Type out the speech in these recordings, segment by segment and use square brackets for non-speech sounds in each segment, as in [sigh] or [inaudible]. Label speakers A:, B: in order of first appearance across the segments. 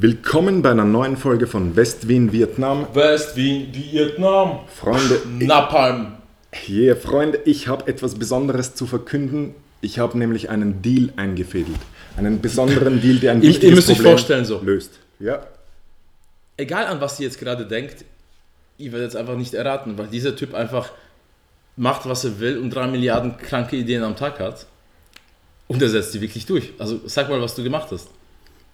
A: Willkommen bei einer neuen Folge von West-Wien, Vietnam.
B: West-Wien, Vietnam.
A: Freunde,
B: Napalm.
A: yeah, Freunde, ich habe etwas Besonderes zu verkünden. Ich habe nämlich einen Deal eingefädelt. Einen besonderen Deal, der ein
B: ihr
A: wichtiges
B: müsst euch
A: Problem
B: vorstellen so.
A: löst. Ja.
B: Egal an was ihr jetzt gerade denkt, ihr werdet es einfach nicht erraten, weil dieser Typ einfach macht, was er will und drei Milliarden kranke Ideen am Tag hat. Und er setzt die wirklich durch. Also sag mal, was du gemacht hast.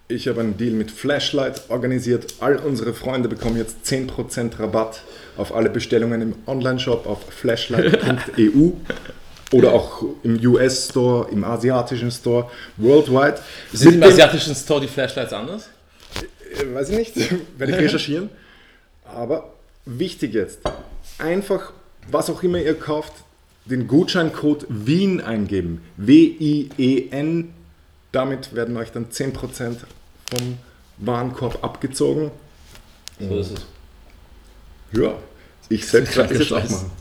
A: Ich habe einen Deal mit Flashlight organisiert. All unsere Freunde bekommen jetzt 10% Rabatt auf alle Bestellungen im Online-Shop auf flashlight.eu [laughs] oder auch im US-Store, im asiatischen Store, worldwide.
B: Sind im asiatischen Store die Flashlights anders?
A: Äh, Weiß ich nicht, [laughs] werde ich recherchieren. Aber wichtig jetzt, einfach, was auch immer ihr kauft, den Gutscheincode WIEN eingeben. W-I-E-N. Damit werden euch dann 10% vom Warenkorb abgezogen.
B: So ist es.
A: Ja, ich selbst werde das jetzt auch machen.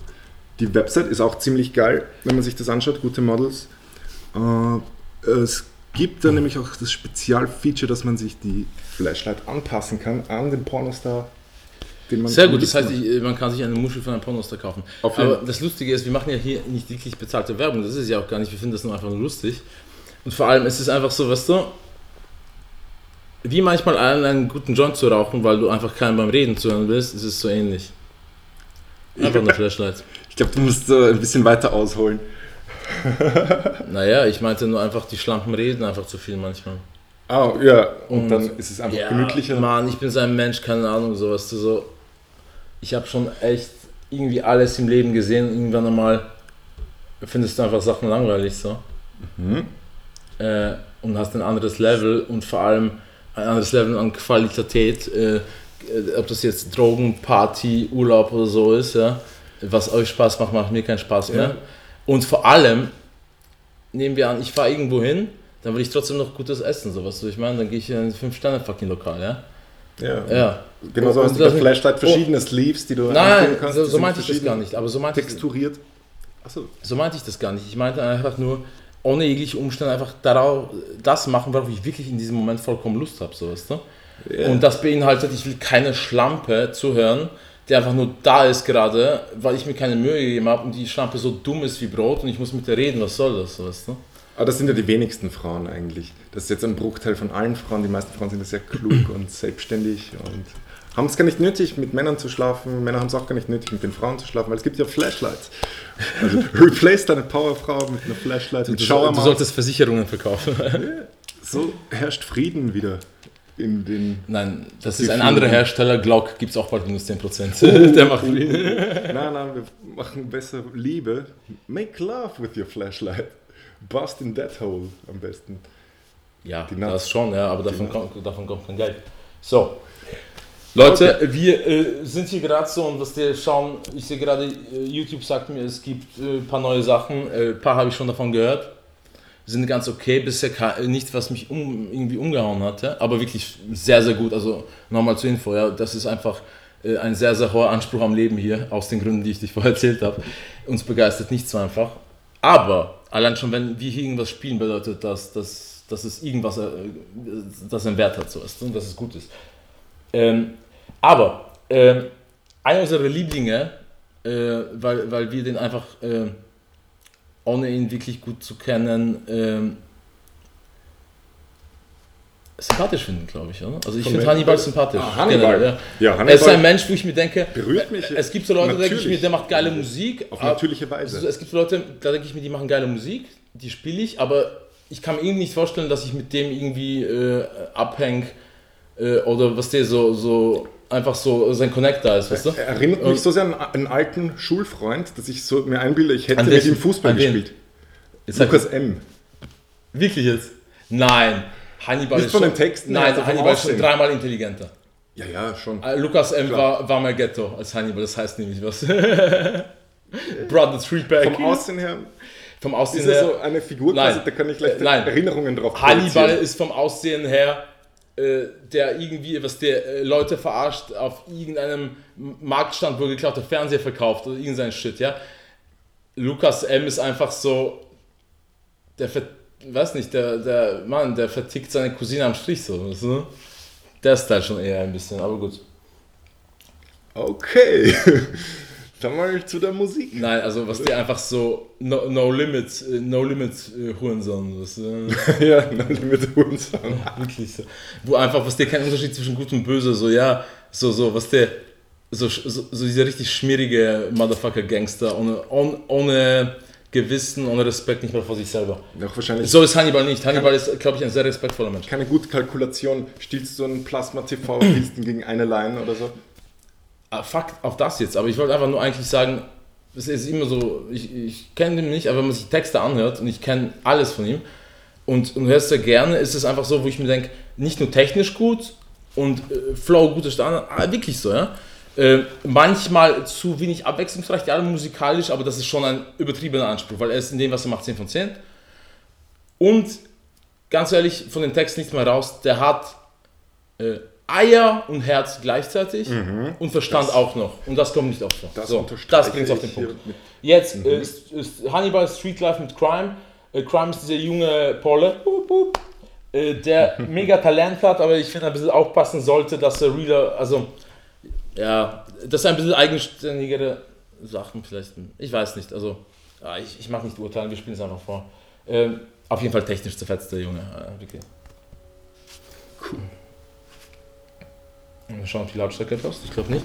A: Die Website ist auch ziemlich geil, wenn man sich das anschaut, gute Models. Äh, es gibt da nämlich auch das Spezialfeature, dass man sich die Flashlight anpassen kann an den Pornostar, den man
B: Sehr gut, das heißt, ich, man kann sich eine Muschel von einem Pornostar kaufen. Aber das Lustige ist, wir machen ja hier nicht wirklich bezahlte Werbung, das ist es ja auch gar nicht, wir finden das nur einfach nur lustig. Und vor allem ist es einfach so, weißt du, wie manchmal allen einen guten Joint zu rauchen, weil du einfach keinen beim Reden zuhören willst, ist es so ähnlich. Einfach eine Flashlight.
A: Ich glaube, du musst äh, ein bisschen weiter ausholen. [laughs]
B: Naja, ich meinte nur einfach, die Schlampen reden einfach zu viel manchmal.
A: Ah, ja, und,
B: Und-
A: dann ist es einfach
B: Ja,
A: gemütlicher.
B: Mann, ich bin so ein Mensch, keine Ahnung, sowas. Du so, ich habe schon echt irgendwie alles im Leben gesehen. Irgendwann einmal findest du einfach Sachen langweilig so.
A: Mhm.
B: Äh, und hast ein anderes Level und vor allem ein anderes Level an Qualität. Äh, ob das jetzt Drogen, Party, Urlaub oder so ist, ja. Was euch Spaß macht, macht mir keinen Spaß mehr.
A: Ja.
B: Und vor allem, nehmen wir an, ich fahre irgendwo hin, dann will ich trotzdem noch gutes Essen, sowas. So, ich meine, dann gehe ich in ein 5-Sterne-Fucking-Lokal, ja?
A: Ja.
B: Ja.
A: Genau so hast du bei Flashlight verschiedene Sleeves, die du
B: Nein,
A: kannst.
B: so, so meinte ich das gar nicht. Aber so meinte,
A: Texturiert. Achso.
B: so meinte ich das gar nicht. Ich meinte einfach nur, ohne jegliche Umstände einfach darauf, das machen, worauf ich wirklich in diesem Moment vollkommen Lust habe, so weißt du?
A: Ja.
B: Und das beinhaltet, ich will keine Schlampe zuhören, die einfach nur da ist gerade, weil ich mir keine Mühe gegeben habe und die Schlampe so dumm ist wie Brot und ich muss mit der reden, was soll das, so weißt du?
A: Aber das sind ja die wenigsten Frauen eigentlich. Das ist jetzt ein Bruchteil von allen Frauen. Die meisten Frauen sind ja sehr klug und selbstständig und haben es gar nicht nötig, mit Männern zu schlafen. Männer haben es auch gar nicht nötig, mit den Frauen zu schlafen, weil es gibt ja Flashlights. Also [laughs] replace deine Powerfrau mit einer Flashlight, mit
B: Du, du
A: Schauermaus.
B: solltest Versicherungen verkaufen.
A: So herrscht Frieden wieder in den...
B: Nein, das ist ein anderer Hersteller, Glock gibt es auch bald minus 10%. [laughs] Der macht
A: Nein, nein, wir machen besser Liebe. Make love with your flashlight. Bust in that hole am besten.
B: Ja, das schon, ja, aber davon kommt, davon kommt kein Geld. So. Leute, wir äh, sind hier gerade so und was wir schauen, ich sehe gerade, äh, YouTube sagt mir, es gibt äh, ein paar neue Sachen, äh, ein paar habe ich schon davon gehört. Sind ganz okay, bisher äh, nichts, was mich um, irgendwie umgehauen hatte, aber wirklich sehr, sehr gut. Also nochmal zur Info, ja, das ist einfach äh, ein sehr, sehr hoher Anspruch am Leben hier, aus den Gründen, die ich dich vorher erzählt habe. Uns begeistert nicht so einfach. Aber allein schon, wenn wir hier irgendwas spielen, bedeutet das, dass, dass es irgendwas, äh, das einen Wert hat, so ist, und dass es gut ist. Ähm, aber ähm, einer unserer Lieblinge, äh, weil, weil wir den einfach, äh, ohne ihn wirklich gut zu kennen, ähm, sympathisch finden, glaube ich, oder? Also ich finde? Hannibal sympathisch.
A: Ah, Hannibal.
B: Generell,
A: Ja,
B: ja. Er ist ein Mensch, wo ich mir denke,
A: berührt mich.
B: es gibt so Leute, da denke ich mir, der macht geile Musik.
A: Auf natürliche Weise.
B: also es gibt Leute, da denke ich mir, die machen geile Musik, die spiele ich, aber ich kann mir irgendwie nicht vorstellen, dass ich mit dem irgendwie äh, abhäng äh, oder was der so, so einfach so sein Connect da ist, weißt du?
A: Er erinnert mich
B: Und-
A: so sehr an einen alten Schulfreund, dass ich so mir einbilde, ich hätte mit ihm Fußball gespielt. Lukas M.
B: Wirklich jetzt? Nein. Hannibal
A: Nicht
B: ist
A: von
B: schon,
A: den Texten,
B: Nein,
A: also
B: Hannibal ist schon dreimal intelligenter.
A: Ja, ja, schon.
B: Äh, Lukas M.
A: Klar.
B: war, war mehr Ghetto als Hannibal, das heißt nämlich was. [laughs] Brother Threeback.
A: Vom Aussehen her
B: Vom Aussehen
A: ist er
B: her.
A: so eine Figur
B: Nein.
A: quasi, da kann ich leicht
B: Äh, nein.
A: Erinnerungen drauf
B: Hannibal ist vom Aussehen her, äh, der irgendwie, was der äh, Leute verarscht, auf irgendeinem Marktstand, wo er geklaute Fernseher verkauft oder irgendein Shit, ja. Lukas M. ist einfach so, der, ver weiß nicht, der, der Mann, der vertickt seine Cousine am Strich so, weißt du? Der Style schon eher ein bisschen, aber gut.
A: Okay. [laughs] Dann mal zu der Musik.
B: Nein, also was die einfach so No, no Limit, äh, No Limit äh, Hurensohn, was, [laughs] äh,
A: ja, mit Hurensohn. [laughs]
B: wirklich so. Wo einfach, was der kein Unterschied zwischen gut und böse, so ja, so, so, was der, so, so, so dieser richtig schmierige Motherfucker-Gangster, ohne, ohne, ohne Gewissen, ohne Respekt, nicht mal vor sich selber.
A: Auch wahrscheinlich
B: So ist Hannibal nicht. Hannibal ist, glaube ich, ein sehr respektvoller Mensch.
A: keine gute Kalkulation. Stiehlst du ein Plasma-TV, [clears throat] gegen eine Line oder so?
B: Ah, fuck auf das jetzt, aber ich wollte einfach nur eigentlich sagen, es ist immer so, ich, ich kenne den nicht, aber wenn man sich Texte anhört und ich kenne alles von ihm und, und hörst sehr gerne, ist es einfach so, wo ich mir denke, nicht nur technisch gut und äh, Flow, guter Standard, ah, wirklich so, ja. Äh, manchmal zu wenig abwechslungsreich, Alben musikalisch, aber das ist schon ein übertriebener Anspruch, weil er ist in dem, was er macht, 10 von 10. Und ganz ehrlich, von den Texten nichts mehr raus, der hat äh, Eier und Herz gleichzeitig und Verstand
A: Das-
B: auch noch. Und das kommt nicht oft vor.
A: Das
B: so, das bringt auf den Punkt. Jetzt äh, ist, ist Hannibal Street Life mit Crime. Äh, Crime ist dieser junge hup, äh, der [laughs] mega Talent hat, aber ich finde ein bisschen aufpassen sollte, dass er Reader, also ja, dass er ein bisschen eigenständigere Sachen vielleicht, ich weiß nicht, also ja, ich, ich mag nicht urteilen, wir spielen es einfach vor. Ähm, auf jeden Fall technisch zerfetzt der Junge, äh, wirklich.
A: Cool.
B: Mal schauen, ob die Lautstärke passt, ich glaube nicht.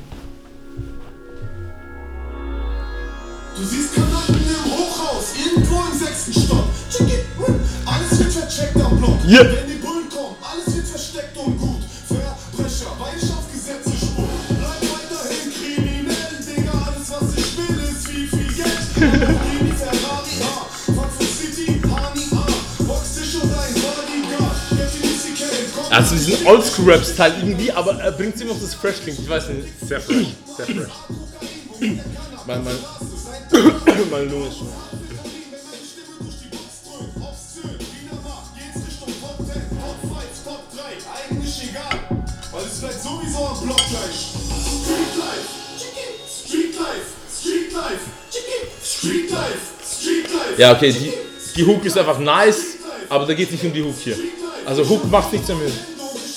C: Du siehst Kanaken im Hochhaus, irgendwo im sechsten Stock. Hm, Alles wird vercheckt am Block.
B: Yeah.
C: Wenn die Bullen kommen, alles wird versteckt und gut.
B: Also diesen Oldschool-Rap-Style irgendwie, aber er bringt immer noch das Fresh klingt, ich weiß nicht.
A: Sehr fresh, sehr fresh.
B: Mein, mein, [coughs] meine Lunge ist schon.
C: Eigentlich egal, weil es bleibt sowieso am Block gleich. Street Life, Chicken. Street Life, Street Life, Chicken. Street Life, Street Life.
B: Ja, okay, die, die Hook ist einfach nice, aber da geht es nicht um die Hook hier. Also Hook macht nichts damit.
C: Ich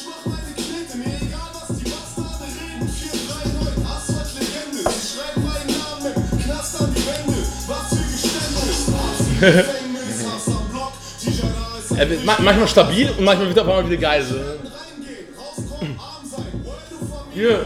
C: mach meine Knete, mir egal was die Bastarde reden. 439, Asphalt-Legende. Sie schreiben meinen Namen im Knast an die Wände. Was [laughs] für Geständnis. Arzt im Gefängnis, Hass am Block. Tijara ist
B: Er wird ma- manchmal stabil und manchmal wird er auf einmal wieder geil. So.
C: reingehen,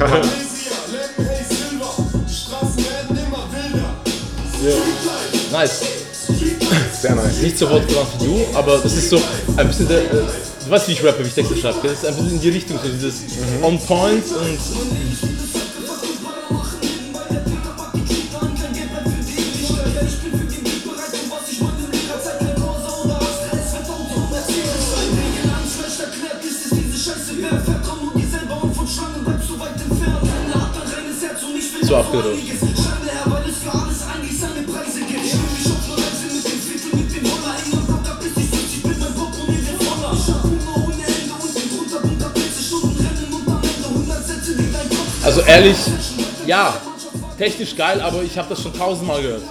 C: Life,
B: Nice.
A: Sehr nice.
B: Nicht so wortgewandt wie du, aber das ist so ein bisschen der. Äh, du weißt, wie ich rappe, wie ich Texte schreibe. Das ist ein bisschen in die Richtung, so dieses On Point und. So abgerutscht. Also ehrlich, ja, technisch geil, aber ich habe das schon tausendmal gehört.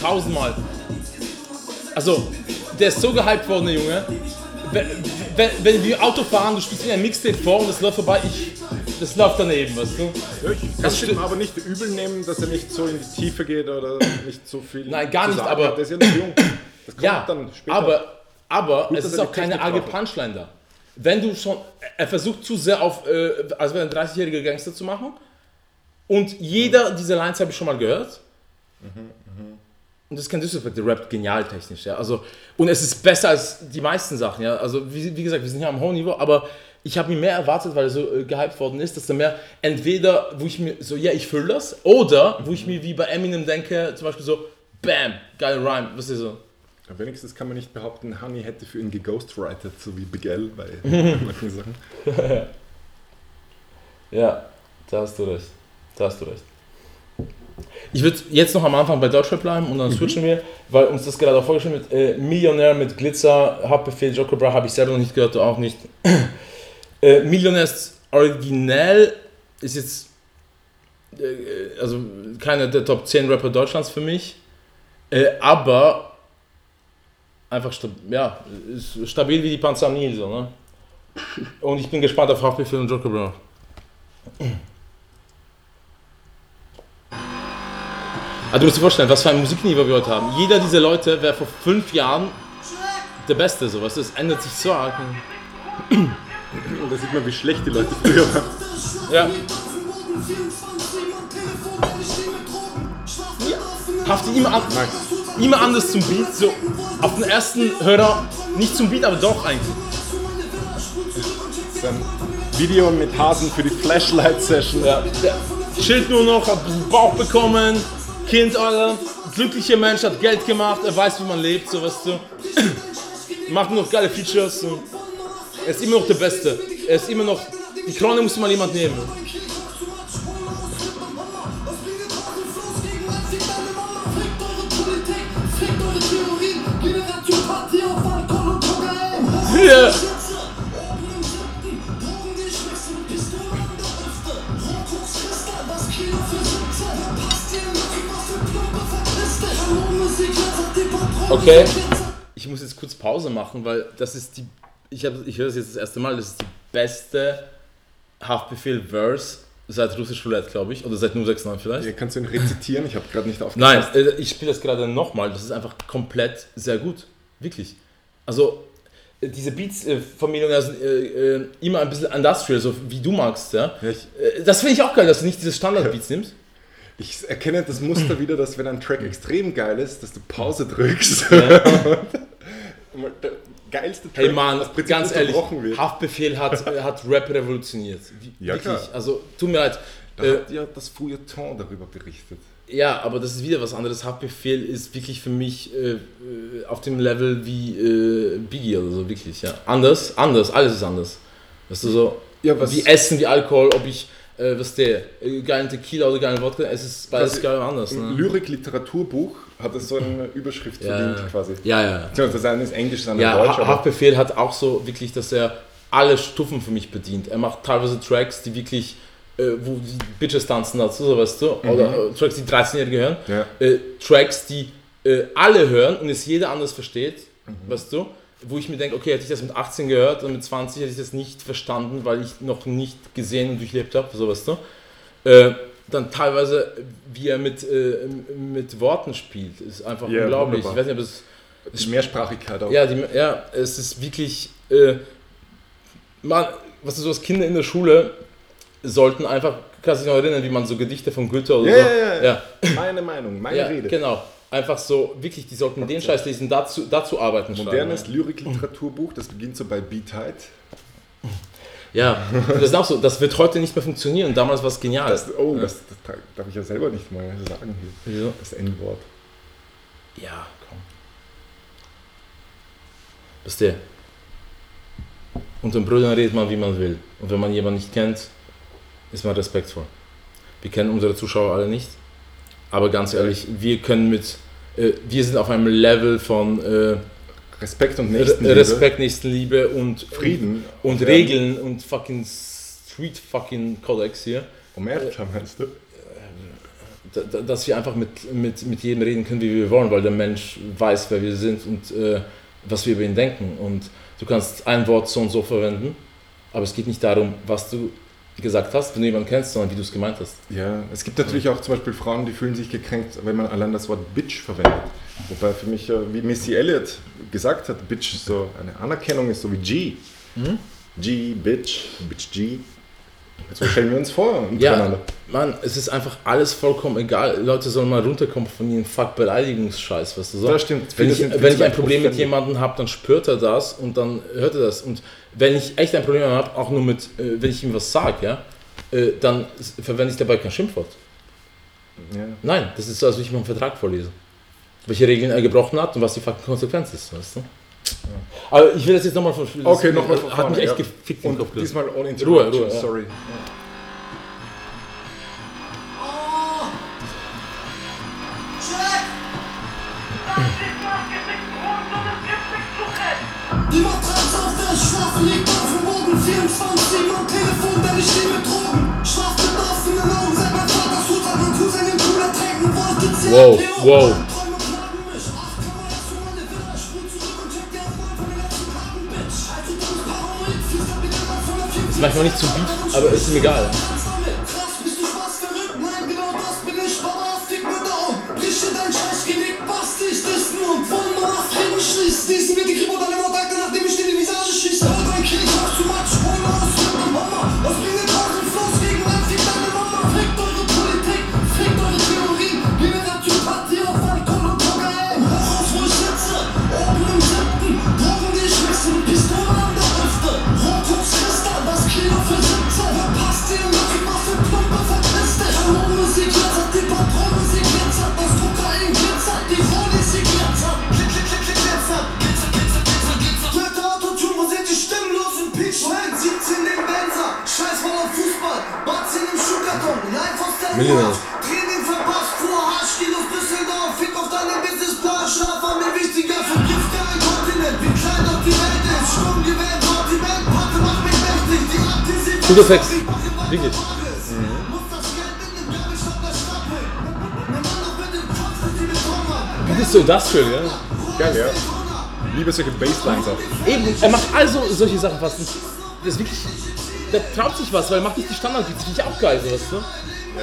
B: Tausendmal. Also, der ist so gehypt worden, der Junge. Wenn, wenn, wenn wir Auto fahren, du spielst mir ein Mixtape vor und das läuft vorbei, ich, das läuft daneben, weißt du?
A: Ich kann es ihm aber nicht übel nehmen, dass er nicht so in die Tiefe geht oder nicht so viel.
B: Nein, gar nicht, aber-
A: hat. Der ist ja noch jung. Das [clears throat] kommt
B: Ja,
A: dann später.
B: aber, aber es
A: dass
B: ist auch keine arge. Punchline da. Wenn du schon, er versucht zu sehr auf, äh, als wäre ein 30-jähriger Gangster zu machen und jeder dieser Lines habe ich schon mal gehört. Und das ist kein Disrespect, der rappt genial technisch, ja. Also, und es ist besser als die meisten Sachen, ja. Also, wie, wie gesagt, wir sind hier am hohen Niveau, aber ich habe mir mehr erwartet, weil er so äh, gehypt worden ist, dass er mehr entweder, wo ich mir so, ja, ich fühle das, oder wo ich mir wie bei Eminem denke, zum Beispiel so, bam, geile Rhyme, was ist so.
A: Ja, wenigstens kann man nicht behaupten, Honey hätte für ihn geghostwritet, so wie Big L bei [laughs] manchen Sachen. [laughs]
B: Ja, da hast du recht. Da hast du recht. Ich würde jetzt noch am Anfang bei Deutschrap bleiben und dann
A: Mhm.
B: switchen wir, weil uns das gerade auch vorgestellt wird. Äh, Millionär mit Glitzer, Hauptbefehl, Joker Bra habe ich selber noch nicht gehört, du auch nicht. Äh, Millionär ist originell, ist jetzt äh, also keiner der Top 10 Rapper Deutschlands für mich, äh, aber einfach ja, stabil wie die Panzer Nil, so, ne? Und ich bin gespannt auf Haftbefehl und Joker Bra. Also du musst dir vorstellen, was für ein Musikniveau wir heute haben. Jeder dieser Leute wäre vor fünf Jahren der Beste, sowas. Das ändert sich so arg.
A: Und da sieht man, wie schlecht die Leute früher waren.
B: Ja. Hafte immer, an, immer anders zum Beat, so auf den ersten Hörer, nicht zum Beat, aber doch eigentlich.
A: Das ist ein Video mit Hasen für die Flashlight-Session.
B: Ja. Chillt nur noch, hat Bauch bekommen, Kind, Alter, glücklicher Mensch, hat Geld gemacht, er weiß, wie man lebt, so weißt du. [clears throat] Macht nur noch geile Features. So. Er ist immer noch der Beste. Er ist immer noch. Die Krone muss mal jemand nehmen. Ja. Okay. Ich muss jetzt kurz Pause machen, weil das ist die. Ich, hab, ich höre das jetzt das erste Mal. Das ist die beste Haftbefehl-Verse seit Russisch Roulette, glaube ich. Oder seit 069 vielleicht.
A: Hier kannst du ihn rezitieren, ich habe gerade nicht aufgepasst.
B: Nein, äh, ich spiele das gerade nochmal. Das ist einfach komplett sehr gut. Wirklich. Also, äh, diese Beats äh, von Millionär sind äh, äh, immer ein bisschen industrial, so wie du magst. Ja?
A: Ja, ich,
B: Das finde ich auch geil, dass du nicht diese Standard-Beats nimmst. [laughs]
A: ich erkenne das Muster wieder, dass wenn ein Track extrem geil ist, dass du Pause drückst. [laughs] Der geilste Track,
B: Hey Mann,
A: das Prinzip
B: ganz ehrlich,
A: wird.
B: Haftbefehl hat, [laughs] hat Rap revolutioniert. Wie-
A: Ja,
B: Wirklich.
A: klar.
B: Also, tut mir leid.
A: Da
B: Äh,
A: hat ja das Feuilleton darüber berichtet.
B: Ja, aber das ist wieder was anderes. Haftbefehl ist wirklich für mich äh, äh, auf dem Level wie äh, Biggie oder so, wirklich, ja. Anders, anders, alles ist anders. Weißt du, so,
A: Ja, was-
B: wie Essen, wie Alkohol, ob ich, äh, was der, äh, geilen Tequila oder geilen Wodka, es ist beides geil anders. Ne?
A: Lyrik-Literaturbuch hat es so eine Überschrift
B: Ja,
A: verdient quasi.
B: Ja, ja.
A: Beziehungsweise Das eine ist Englisch, das andere
B: Ja,
A: Deutsch.
B: Ha- Haftbefehl hat auch so wirklich, dass er alle Stufen für mich bedient. Er macht teilweise Tracks, die wirklich, äh, wo die Bitches tanzen dazu, so weißt du, oder äh, Tracks, die 13-Jährige hören.
A: Mhm. Ja.
B: Äh, Tracks, die äh, alle hören und es jeder anders versteht,
A: Mhm.
B: weißt du, wo ich mir denke, okay, hätte ich das mit 18 gehört und mit 20 hätte ich das nicht verstanden, weil ich noch nicht gesehen und durchlebt habe, so weißt du. Dann teilweise, wie er mit, äh, mit Worten spielt, ist einfach
A: Ja,
B: unglaublich.
A: wunderbar.
B: Ich weiß nicht, ob es
A: Das ist Mehrsprachigkeit auch.
B: ja, die, ja, es ist wirklich, äh, man, was ist so, als Kinder in der Schule sollten einfach, kannst du dich noch erinnern, wie man so Gedichte von Goethe oder
A: Ja,
B: so.
A: ja, ja.
B: ja,
A: Meine Meinung, meine
B: ja,
A: Rede.
B: genau. Einfach so, wirklich, die sollten den Scheiß lesen, dazu, dazu arbeiten.
A: Modernes Lyrik-Literaturbuch, das beginnt so bei Beatheit.
B: Ja, Ja, das ist auch so, das wird heute nicht mehr funktionieren. Damals war es genial.
A: Das, oh, das, das darf ich ja selber nicht mal sagen hier.
B: Wieso?
A: Das N-Wort.
B: Ja, komm. Wisst ihr, unter den Brüdern redet man, wie man will. Und wenn man jemanden nicht kennt, ist man respektvoll. Wir kennen unsere Zuschauer alle nicht. Aber ganz ehrlich, wir können mit, äh, wir sind auf einem Level von äh,
A: Respekt und Nächstenliebe.
B: Respekt, Nächstenliebe und
A: Frieden.
B: und
A: Ja.
B: Regeln und fucking Street fucking Kodex hier.
A: Omerta meinst du?
B: Da- dass wir einfach mit, mit, mit jedem reden können, wie wir wollen, weil der Mensch weiß, wer wir sind und äh, was wir über ihn denken. Und du kannst ein Wort so und so verwenden, aber es geht nicht darum, was du gesagt hast, wenn du jemanden kennst, sondern wie du es gemeint hast.
A: Ja, es gibt natürlich auch zum Beispiel Frauen, die fühlen sich gekränkt, wenn man allein das Wort Bitch verwendet. Wobei für mich, äh, wie Missy Elliott gesagt hat, Bitch ist so eine Anerkennung ist so wie G.
B: Mhm.
A: G, Bitch, Bitch G. So stellen wir uns vor
B: Ja,
A: untereinander.
B: Mann, es ist einfach alles vollkommen egal. Leute sollen mal runterkommen von ihren Fuck-Beleidigungsscheiß, weißt du so?
A: Das stimmt.
B: Wenn ich, wenn ich ein Problem mit jemandem habe, dann spürt er das und dann hört er das. Und wenn ich echt ein Problem habe, auch nur mit, äh, wenn ich ihm was sage, ja, äh, dann verwende ich dabei kein Schimpfwort.
A: Ja.
B: Nein, das ist so, als würde ich mir einen Vertrag vorlesen welche Regeln er gebrochen hat und was die fucking Konsequenz ist, weißt du? Ja. Aber ich will das jetzt nochmal von
A: Okay, nochmal von
B: Hat mich echt
A: ja.
B: gefickt
A: und
B: Kopf.
A: Diesmal ohne
B: Ruhe, Ruhe. Ja.
A: Sorry.
D: Die Matratze auf der ich liegt auf dem Boden 24 Uhr Telefon, denn ich stehe mit Drogen Schlaf mit offenen Augen, seit mein Vater Sultan und Cousin im Pool ertränken wollte
B: Wow, wow manchmal nicht zu Beat, aber ist mir egal.
D: Bist du Spaß verrückt?
B: Millionär.
D: Training verpasst, fuhr Arschkilos Düsseldorf. Fick auf deinen Businessplan, Schlaf war mir wichtiger. Vergift ein Kontinent, wie klein doch die Welt ist. Sturmgewehr, Sortiment, Patte macht mich mächtig. Die
B: Text.
D: ich mach immer
B: Wirklich.
D: Die an.
B: Beat ist so industrial, ja?
A: Geil, ja. Liebe solche Basslines auch.
B: Eben, er macht also solche Sachen fast nicht. Das ist wirklich. Der traut sich was, weil er macht nicht die Standardbeats. Finde ich auch geil, sowas, ne?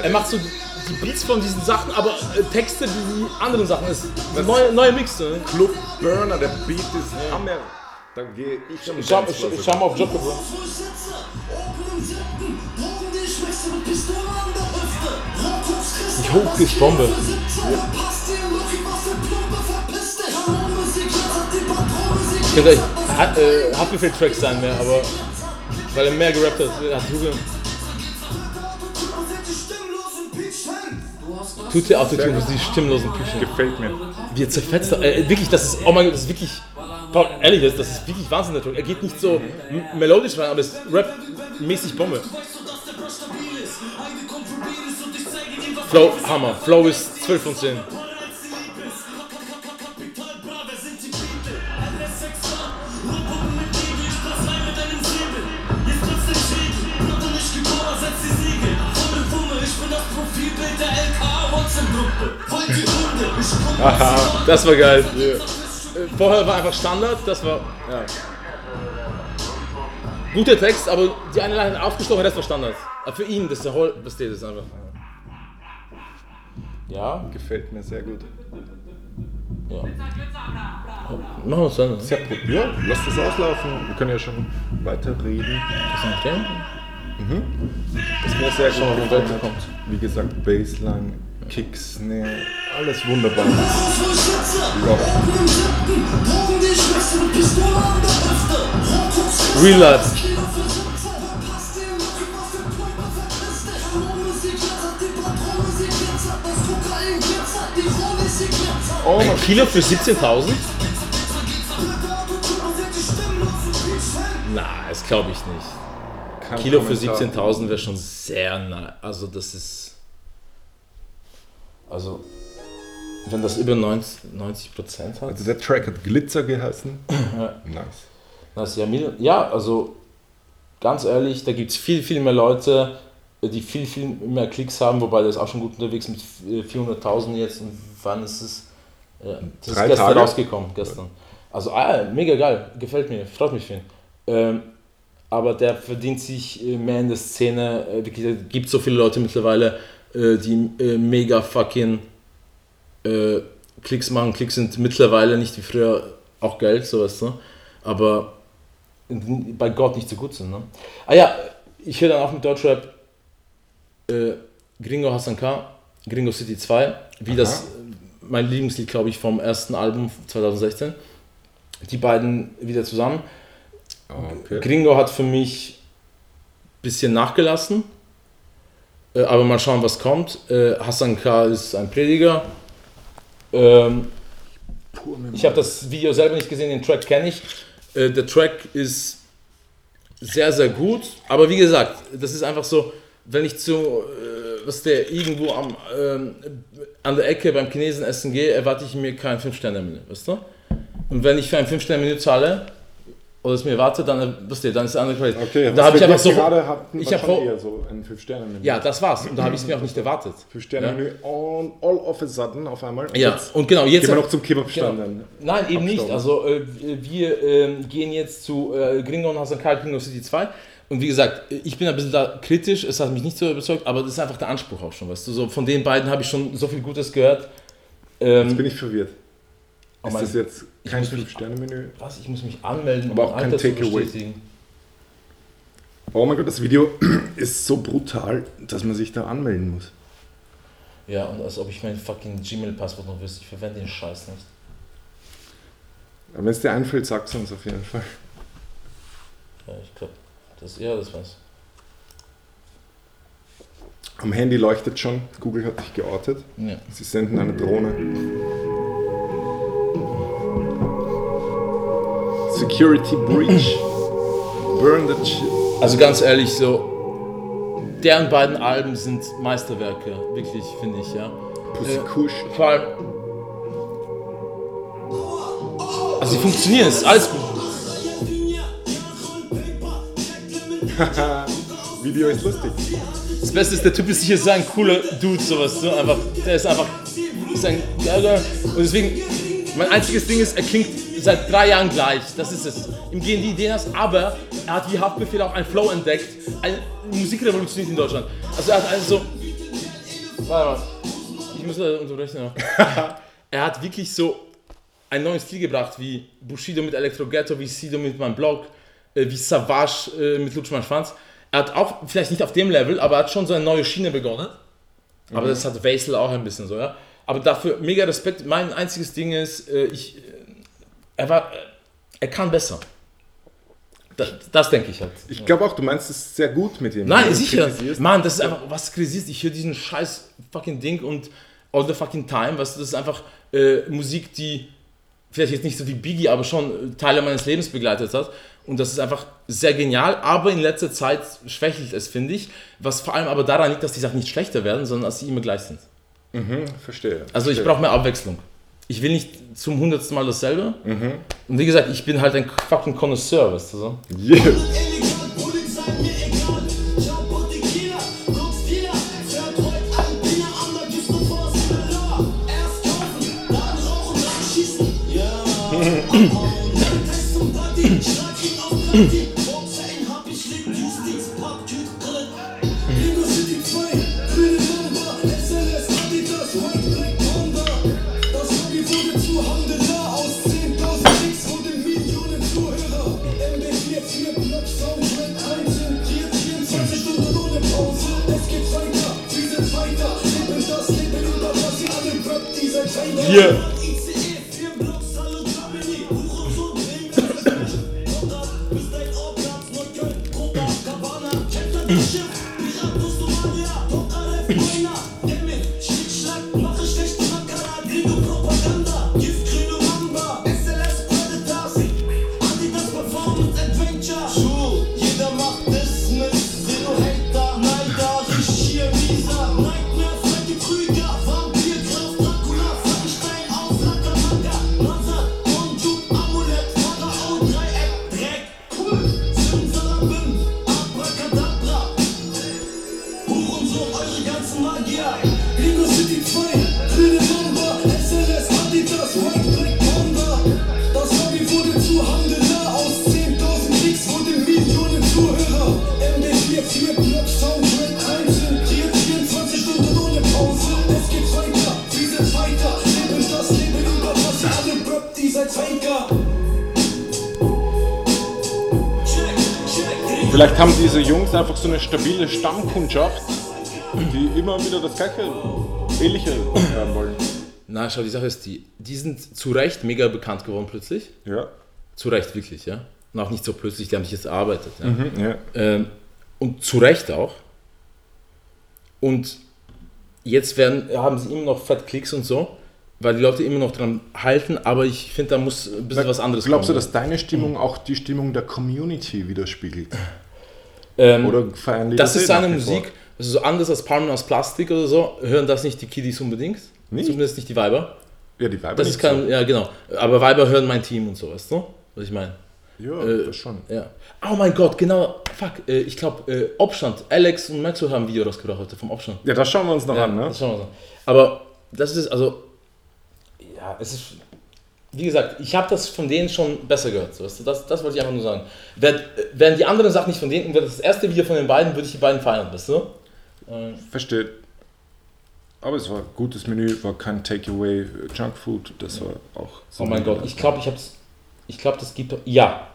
B: Er macht so die Beats von diesen Sachen, aber äh, Texte, die die anderen Sachen ist. Neue, neue Mix, ne?
A: Club Burner, der Beat ist Hammer. Da gehe ich am
B: Schau,
A: Dance
B: schau,
A: Floor
B: schau mal auf Bro.
D: Wo ich. Drogen, die ich
B: Bombe.
D: für 17. Verpasst ihr Lucky, was für Plumpe, verpiss dich. Kanonenmusik glitzert, die Patronenmusik
B: Ich könnte hat, äh, Haftbefehl-Tracks sein mehr, aber weil er mehr gerappt hat, hat Hugo. Tut der Autotune für die stimmlosen Küchen.
A: Gefällt mir.
B: Wie er zerfetzt. Äh, wirklich, das ist, oh mein Gott, das ist wirklich, Paul, ehrlich, das, das ist wirklich Wahnsinn, der Ton. Er geht nicht so melodisch rein, aber es ist Rap-mäßig Bombe. Flow, Hammer. Flow ist 12 von 10. Aha, das war geil. Vorher war einfach Standard, das war. Ja. Guter Text, aber die eine Line hat aufgestochen, Rest war Standard. Aber für ihn, das ist der Whole, das ist einfach. Ja,
A: Gefällt mir sehr gut.
B: ja. Machen wir es dann.
A: Sehr gut. Ja, lass das auslaufen. Wir können ja schon weiterreden. Das mir sehr gut
B: mal, wo
A: gefallen
B: weiter
A: hat.
B: kommt.
A: Wie gesagt, Bassline, Kick, Snare, alles wunderbar.
D: Drogen, die ich mixe, mit Pistole an der Hüfte. Rokoks Kristall,
B: Real life.
D: das Kilo für 17. Verpasst ihr Lucky, was für Plumpe, verpiss dich. Kanonenmusik glitzert, die Patronenmusik glitzert. Das Kokain glitzert, die Folie sie glitzert.
A: Oh,
B: Ein Kilo für 17.000? Na, das glaube ich nicht.
A: kein
B: Kilo für
A: Kommentar.
B: 17.000 wäre schon sehr nah. Also das ist. Also wenn das über 90, 90 Prozent hat.
A: Also der Track hat Glitzer geheißen. [clears throat] Nice.
B: Das ist ja, ja, also ganz ehrlich, da gibt es viel, viel mehr Leute, die viel, viel mehr Klicks haben, wobei der ist auch schon gut unterwegs mit äh, 400.000 jetzt. Und wann ist es? Ja, das
A: Drei
B: ist gestern
A: Tage?
B: rausgekommen, gestern. Also ah, mega geil, gefällt mir, freut mich für ihn. Ähm, aber der verdient sich äh, mehr in der Szene. Äh, Es gibt so viele Leute mittlerweile, äh, die äh, mega fucking äh, Klicks machen. Klicks sind mittlerweile nicht wie früher auch Geld, sowas, ne? aber bei Gott nicht so gut sind. Ne? Ah ja, ich höre dann auch mit Deutschrap äh, Gringo Hassan K., Gringo City 2, wie das, mein Lieblingslied, glaube ich, vom ersten Album 2016. Die beiden wieder zusammen.
A: Okay.
B: Gringo hat für mich ein bisschen nachgelassen. Äh, aber mal schauen, was kommt. Äh, Hassan K. ist ein Prediger. Ähm, ich habe das Video selber nicht gesehen, den Track kenne ich. Äh, der Track ist sehr, sehr gut. Aber wie gesagt, das ist einfach so, wenn ich zu, äh, was der irgendwo am, ähm, an der Ecke beim Chinesen essen gehe, erwarte ich mir kein 5-Sterne-Menü, weißt du? Und wenn ich für ein 5-Sterne-Menü zahle, oder es mir erwartet, dann, äh, wisst ihr, dann ist es andere Qualität.
A: Okay,
B: da habe ich einfach so.
A: gerade hatten
B: ich
A: wir
B: hab
A: schon
B: ho-
A: eher so ein 5-Sterne-Menü.
B: Ja, das war's. Und da habe ich es mir auch nicht erwartet. [laughs]
A: 5-Sterne-Menü all, all of a sudden auf einmal.
B: Ja,
A: Jetzt
B: und genau, jetzt.
A: gehen wir noch zum Kebabstand.
B: Genau.
A: dann.
B: Nein, eben nicht.
A: Abstauben.
B: Also äh, wir ähm, gehen jetzt zu äh, Gringo und Hasan Karl, Gringo City 2. Und wie gesagt, ich bin ein bisschen da kritisch, es hat mich nicht so überzeugt, aber das ist einfach der Anspruch auch schon, weißt du. So, von den beiden habe ich schon so viel Gutes gehört. Ähm,
A: Jetzt bin ich verwirrt.
B: oh
A: Ist das jetzt kein 5-Sterne-Menü?
B: was? Ich muss mich anmelden,
A: Aber
B: um
A: auch kein Takeaway. Oh mein Gott, das Video [clears throat] ist so brutal, dass man sich da anmelden muss.
B: Ja, und als ob ich mein fucking Gmail-Passwort noch wüsste. Ich verwende den Scheiß nicht.
A: Wenn es dir einfällt, sag's uns auf jeden Fall.
B: Ja, ich glaube, das, ja, das war's.
A: Am Handy leuchtet schon. Google hat dich geortet.
B: Ja.
A: Sie senden eine Drohne. Security Breach. Burn the shit.
B: Also ganz ehrlich, so, deren beiden Alben sind Meisterwerke, wirklich, finde ich, ja.
A: Pussy
B: Ja.
A: Kush.
B: Vor allem. Also, sie funktionieren, ist alles gut. [laughs]
A: Video ist lustig.
B: Das Beste ist, der Typ ist sicher so ein cooler Dude, sowas, so einfach, der ist einfach, ist ein geiler. Und deswegen, mein einziges Ding ist, er klingt seit drei Jahren gleich, das ist es. Ihm gehen die Ideen aus, aber er hat wie Haftbefehl auch einen Flow entdeckt, eine Musikrevolution in Deutschland. Also, er hat also. Warte mal, ich muss da unterbrechen [laughs] er hat wirklich so einen neuen Stil gebracht, wie Bushido mit Electro Ghetto, wie Sido mit meinem Blog, äh, wie Savage äh, mit Lutsch mein Schwanz. Er hat auch, vielleicht nicht auf dem Level, aber er hat schon so eine neue Schiene begonnen. Aber das hat Weisel auch ein bisschen so, ja. Aber dafür mega Respekt. Mein einziges Ding ist, äh, ich, er war, äh, er kann besser. Das, das denke ich halt.
A: Ich glaube auch, du meinst es sehr gut mit ihm.
B: Nein, sicher. Mann, das ist einfach, was kritisierst. Ich höre diesen scheiß fucking Ding und all the fucking time, du, das ist einfach äh, Musik, die vielleicht jetzt nicht so wie Biggie, aber schon äh, Teile meines Lebens begleitet hat. Und das ist einfach sehr genial, aber in letzter Zeit schwächelt es, finde ich. Was vor allem aber daran liegt, dass die Sachen nicht schlechter werden, sondern dass sie immer gleich sind.
A: Verstehe.
B: Also ich
A: verstehe.
B: brauche mehr Abwechslung. Ich will nicht zum hundertsten Mal dasselbe.
A: Mhm.
B: Und wie gesagt, ich bin halt ein fucking Connoisseur, weißt du so.
A: Yeah. [clears throat] [clears throat] [clears throat]
B: Yeah.
A: So eine stabile Stammkundschaft, die immer wieder das gleiche, ähnliche hören wollen.
B: Na, schau, die Sache ist die, die sind zu Recht mega bekannt geworden plötzlich.
A: Ja.
B: Zu Recht, wirklich, ja. Und auch nicht so plötzlich, die haben sich jetzt erarbeitet. Ja.
A: Mhm, ja.
B: Ähm, und zu Recht auch. Und jetzt werden, haben sie immer noch fett Klicks und so, weil die Leute immer noch dran halten, aber ich finde, da muss ein bisschen was anderes
A: Glaubst du,
B: kommen.
A: dass deine Stimmung auch die Stimmung der Community widerspiegelt? [clears throat]
B: ähm,
A: Oder feiern die
B: das
A: eh
B: ist seine
A: nach wie vor?
B: Musik, also so anders als Palmen aus Plastik oder so, hören das nicht die Kiddies unbedingt.
A: Nicht?
B: Zumindest nicht die Weiber.
A: Ja, die Weiber
B: Das
A: nicht
B: ist kein,
A: so.
B: ja genau. Aber Weiber hören mein Team und so, weißt du? Was ich meine.
A: Ja,
B: Äh,
A: das schon.
B: Ja. Oh mein Gott, genau. Fuck, äh, ich glaube, äh, Obstand. Alex und Maxwell haben ein Video rausgebracht heute vom Obstand.
A: Ja, das schauen wir uns noch
B: Ja,
A: an, ne?
B: das schauen wir uns an. Aber das ist also, ja, es ist, wie gesagt, ich habe das von denen schon besser gehört. Weißt du? das, das wollte ich einfach nur sagen. Wär, wären die anderen Sachen nicht von denen, wäre das erste Video von den beiden, würde ich die beiden feiern, weißt du? Äh,
A: Versteht. Aber es war ein gutes Menü, war kein Takeaway, äh, Junkfood, das war auch so.
B: oh mein Gott, ich glaube, ich habe es, ich glaube, das gibt, ja,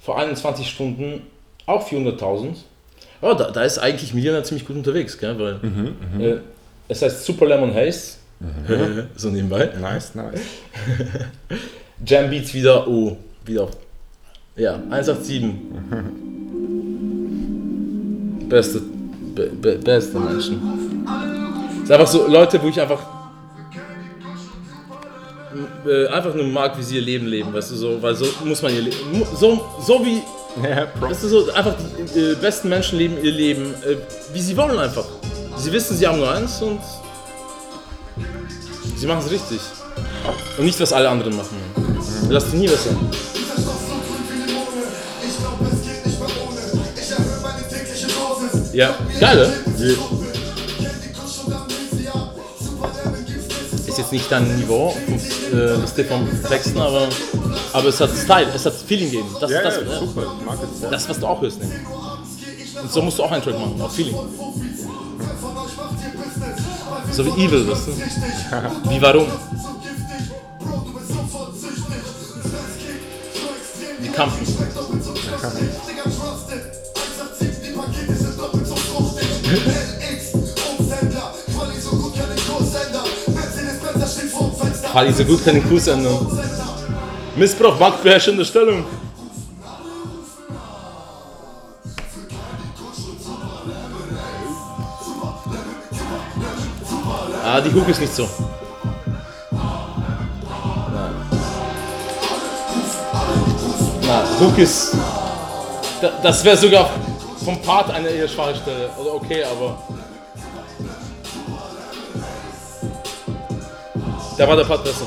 B: vor 21 Stunden auch 400.000. Oh, da, da ist eigentlich Millionaire ziemlich gut unterwegs, gell? Weil,
A: Mhm,
B: äh, es heißt Super Lemon Haze. [laughs] so nebenbei.
A: Nice, nice. [laughs]
B: Jam Beats wieder, oh, wieder auf. Ja, 187. Beste, be, be, beste Menschen. ist einfach so Leute, wo ich einfach äh, einfach nur mag, wie sie ihr Leben leben, weißt du, so, weil so muss man ihr Leben, so, so wie,
A: Ja,
B: weißt du, so einfach die äh, besten Menschen leben ihr Leben, äh, wie sie wollen einfach. Sie wissen, sie haben nur eins und sie machen es richtig. Und nicht, was alle anderen machen. Lass dir nie was sagen.
E: Dosis.
B: Ja, geil, ne?
E: Nächstes
B: Ist jetzt nicht dein Niveau, äh, das vom Texten, aber, aber es hat Style, es hat Feeling gegeben. Das,
A: Ja,
B: das,
A: ja,
B: ja,
A: super. Ich mag es.
B: das, was du auch hörst. Ne? Und so musst du auch einen Track machen, auf Feeling. So wie Evil, weißt du? Wie warum? Die Kampfen.
E: Schmeckt doppelt so köstlich. Digga, trusted. 187, die Pakete sind doppelt so fruchtig. LX, Obsthändler. Quali so gut, kann den
B: Kuss ändern. Missbrauch, marktbeherrschende Stellung. Ah, die Hook ist nicht so. Nein. Na, Hook ist. Da, das wäre sogar vom Part eine eher schwache Stelle. Also okay, aber. Da war der Part besser.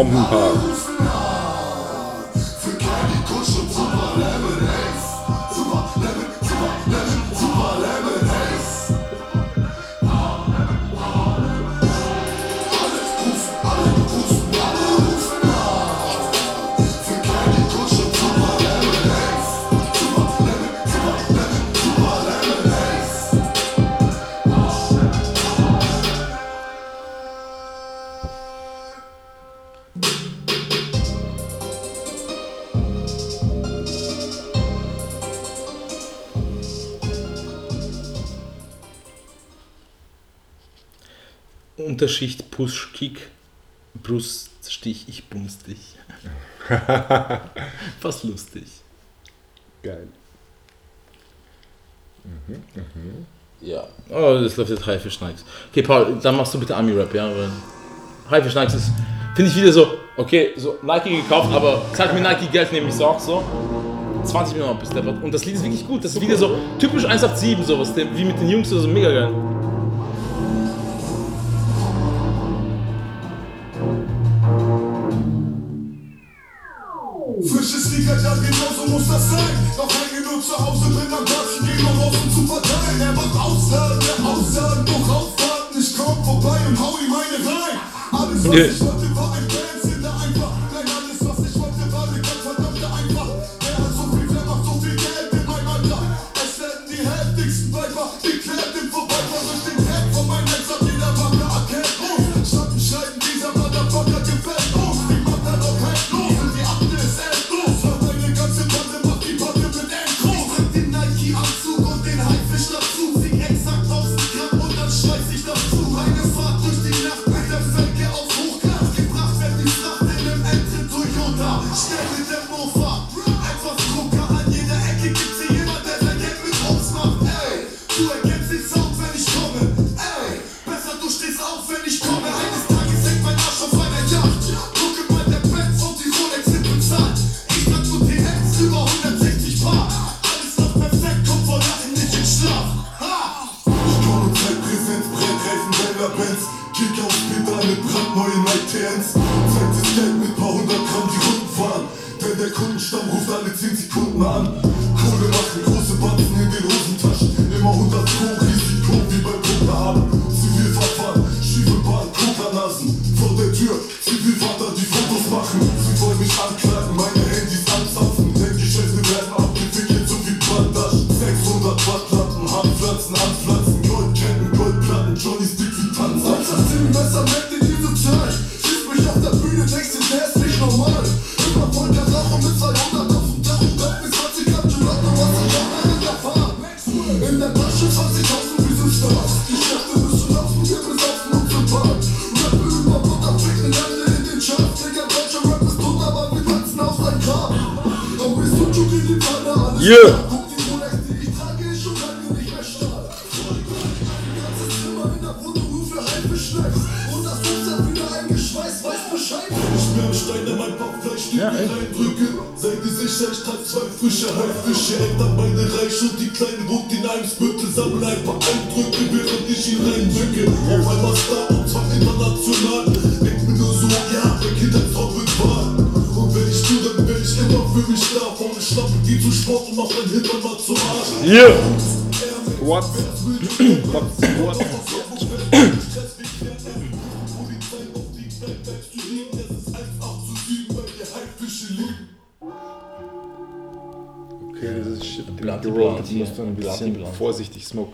E: Hommenpaar.
B: Unterschicht, Push, Kick, Bruststich, ich bumst dich. [laughs] Fast lustig.
A: Geil.
B: Ja. Oh, das läuft jetzt Haifisch Snipes. Okay, Paul, dann machst du bitte Ami-Rap, ja? Weil Haifisch Snipes ist, finde ich wieder so, okay, so Nike gekauft, aber zeig mir Nike Geld, nehme ich so auch so. 20 Millionen bis der Und das Lied ist wirklich gut. Das ist wieder so typisch 187, sowas, wie mit den Jungs oder so, mega geil.
E: Frisches Lied, ja genau so muss das sein. Doch hänge nur zu Hause, bin am Quatschen, geh noch offen zu verteilen. Er macht Aussagen, der Aussagen, doch aufwarten. Ich komm vorbei und hau ihm eine rein. Alles, was ich wollte, war ein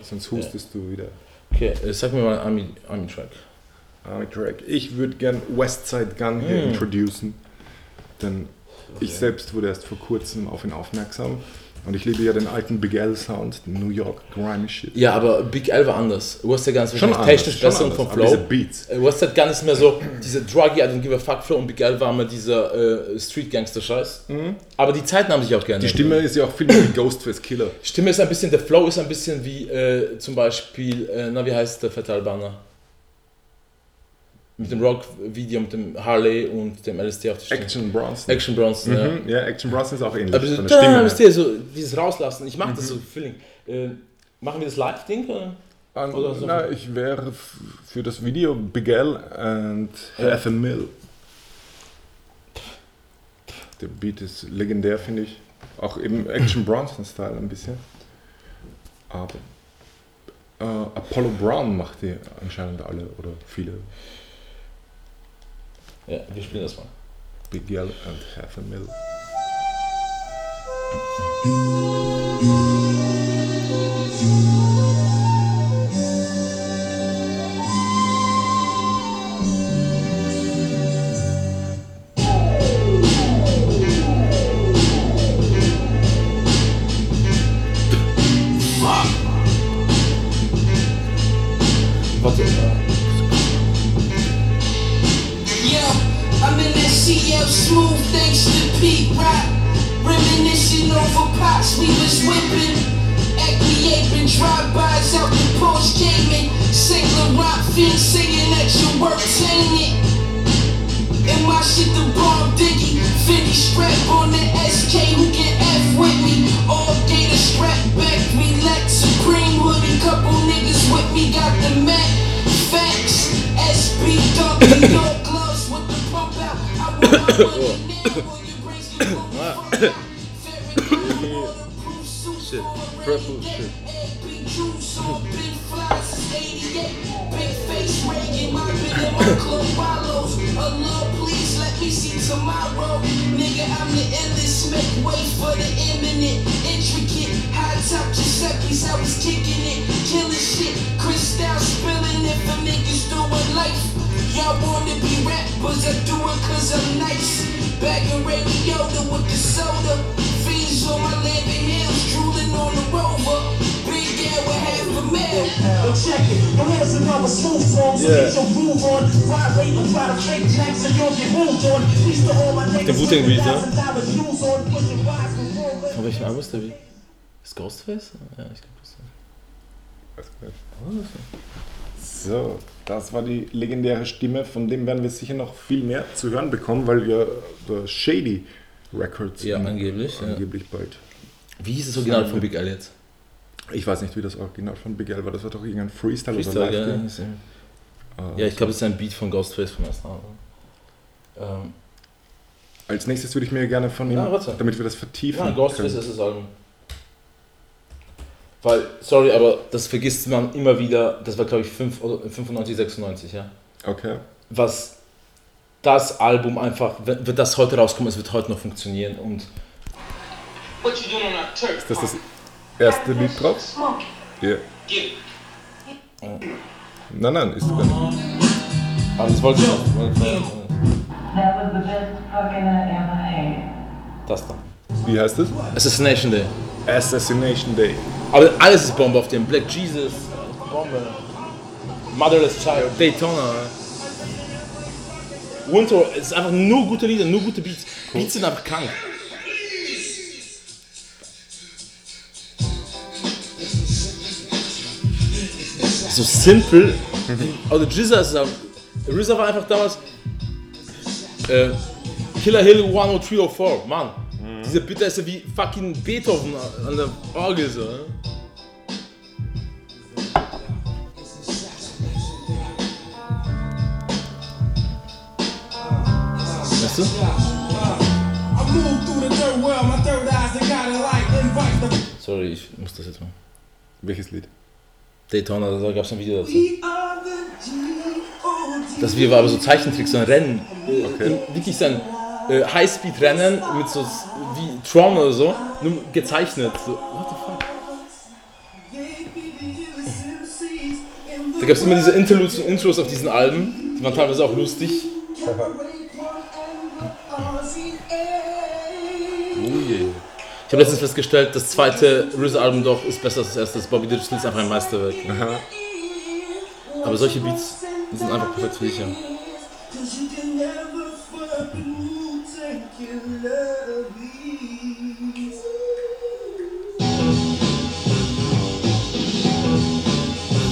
A: sonst hustest du wieder.
B: Okay, äh, sag mir mal Army, Army Track.
A: Army Track. Ich würde gern Westside Gun hier
B: Mm.
A: introducen, denn ich selbst wurde erst vor kurzem auf ihn aufmerksam und ich liebe ja den alten Big L Sound, den New York Grimy Shit.
B: Ja, aber Big L war anders. Westside Gun ist
A: Schon
B: wahrscheinlich
A: anders,
B: technisch
A: schon
B: besser und vom
A: aber diese
B: Flow.
A: Beats.
B: Äh, Westside Gun ist mehr so diese druggy, I don't give a fuck Flow und Big L war immer dieser äh, Street Gangster Scheiß. Aber die Zeiten haben sich auch geändert.
A: Die Stimme ist ja auch viel mehr wie Ghostface Killer.
B: Stimme ist ein bisschen, der Flow ist ein bisschen wie äh, zum Beispiel, äh, na wie heißt der fette Albaner? Mit dem Rock-Video, mit dem Harley und dem LSD auf der Stimme.
A: Action Bronson.
B: Action Bronson, ja.
A: Mhm, ja, Action Bronson ist auch ähnlich.
B: Aber so,
A: von der Stimme
B: wisst ihr, so dieses Rauslassen. Ich mach das so Feeling. Äh, machen wir das Live-Ding? oder?
A: Ähm,
B: Oder so.
A: na, ich wäre für das Video Big L and Half a Mill. Der Beat ist legendär, finde ich. Auch im Action Bronson-Style ein bisschen. Aber äh, Apollo Brown macht die anscheinend alle oder viele.
B: Ja, wir spielen das mal.
A: Big L and Half a Mill.
B: Warte.
F: Pete Rock. Reminiscing over pots we was whipping. Equiaping drive-bys out the Porsche Cayman. Saint Laurent fiend singing at your work, ain't it? And my shit the bomb diggy. Fendi strap on the SK who can F with me. All gator strap back, relax, supreme hoodie. Couple niggas with me got the Mac. Facts, SB dunk, York gloves with the pump out. I want my money now, or your brains get blown the fuck out. Farrakhan waterproof suit
B: Shit.
F: for a
B: Purple
F: rainy
B: shit.
F: day. LB juice on big flies since 88. Big face Reagan, my been in my club follows. Allah, please let me see tomorrow. Nigga, I'm the illest. Make way for the imminent, intricate. High top Giuseppe's, I was kicking it. Killing shit. Crystal spilling it for niggas doing life. Y'all wanna be rappers, I do it cause I'm nice. Bagging Ray Liotta with the soda. Fiends on my landing hills, drooling on the rover. Big air with half a mil.
D: But check it, well here's another smooth song, so
B: Yeah.
D: get your groove on. Vibrate and try to fake jacks and you'll get moved on. Peace to all my niggas
B: Den Wu-Tang Beat, ja?
D: $100,000 views on. Pushing wise with roll
B: Von welchem Album ist der wie? Ist Ghostface? Ja, ich glaube das.
A: So, das war die legendäre Stimme, von dem werden wir sicher noch viel mehr zu hören bekommen, weil ja Shady Records
B: Ja,
A: in-
B: angeblich, ja.
A: angeblich bald.
B: Wie hieß das Original von Big L jetzt?
A: Ich weiß nicht, wie das Original von Big L war, das war doch irgendein Freestyle,
B: Freestyle,
A: oder? Live-Ding.
B: Hieß er.
A: Äh,
B: Ja, ich glaube, es ist ein Beat von Ghostface vom ersten Album. Ähm,
A: Als nächstes würde ich mir gerne von ihm,
B: Ja, warte.
A: damit wir das vertiefen
B: ja, Ghostface ist das Album. Weil, sorry, aber das vergisst man immer wieder, das war glaube ich 5 oder 95, 96, ja.
A: Okay.
B: Was das Album einfach, wenn, wenn das heute rauskommt, es wird heute noch funktionieren und
F: What you doing on that turf?
A: Ist das das erste Lied drauf? Ja.
F: It.
A: Nein, nein, ist gar nicht.
B: aber das wollte ich noch.
G: That was the best fucking I ever had.
B: Das da.
A: Wie heißt das?
B: Assassination Day.
A: Assassination Day.
B: Aber alles ist Bombe auf dem. Black Jesus, Bombe. Motherless Child, Daytona. Winter, es ist einfach nur gute Lieder, nur gute Beats. Beats sind einfach krank. So simpel. Also Jizza ist auch. RZA war einfach damals. Äh, Killer Hill 10304, Mann. Dieser Bitter ist ja wie fucking Beethoven an der Orgel so. Ne? Weißt du? Sorry, ich muss das jetzt machen.
A: Welches Lied?
B: Daytona, da gab es ein Video dazu. Das Video war aber so Zeichentrick, so ein Rennen.
A: Okay.
B: Wirklich so ein äh, Highspeed-Rennen mit so wie Tron oder so, nur gezeichnet. So, what the fuck? Da gab es immer diese Interludes und Intros auf diesen Alben, die waren teilweise auch lustig.
A: Oh je.
B: Ich habe letztens festgestellt, das zweite RZA-Album doch ist besser als das erste. Das Bobby Digital ist einfach ein Meisterwerk.
A: Aha.
B: Aber solche Beats sind einfach perfekt für dich. Ja.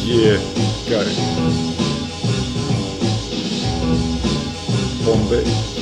A: Yeah. Geil. Bombe.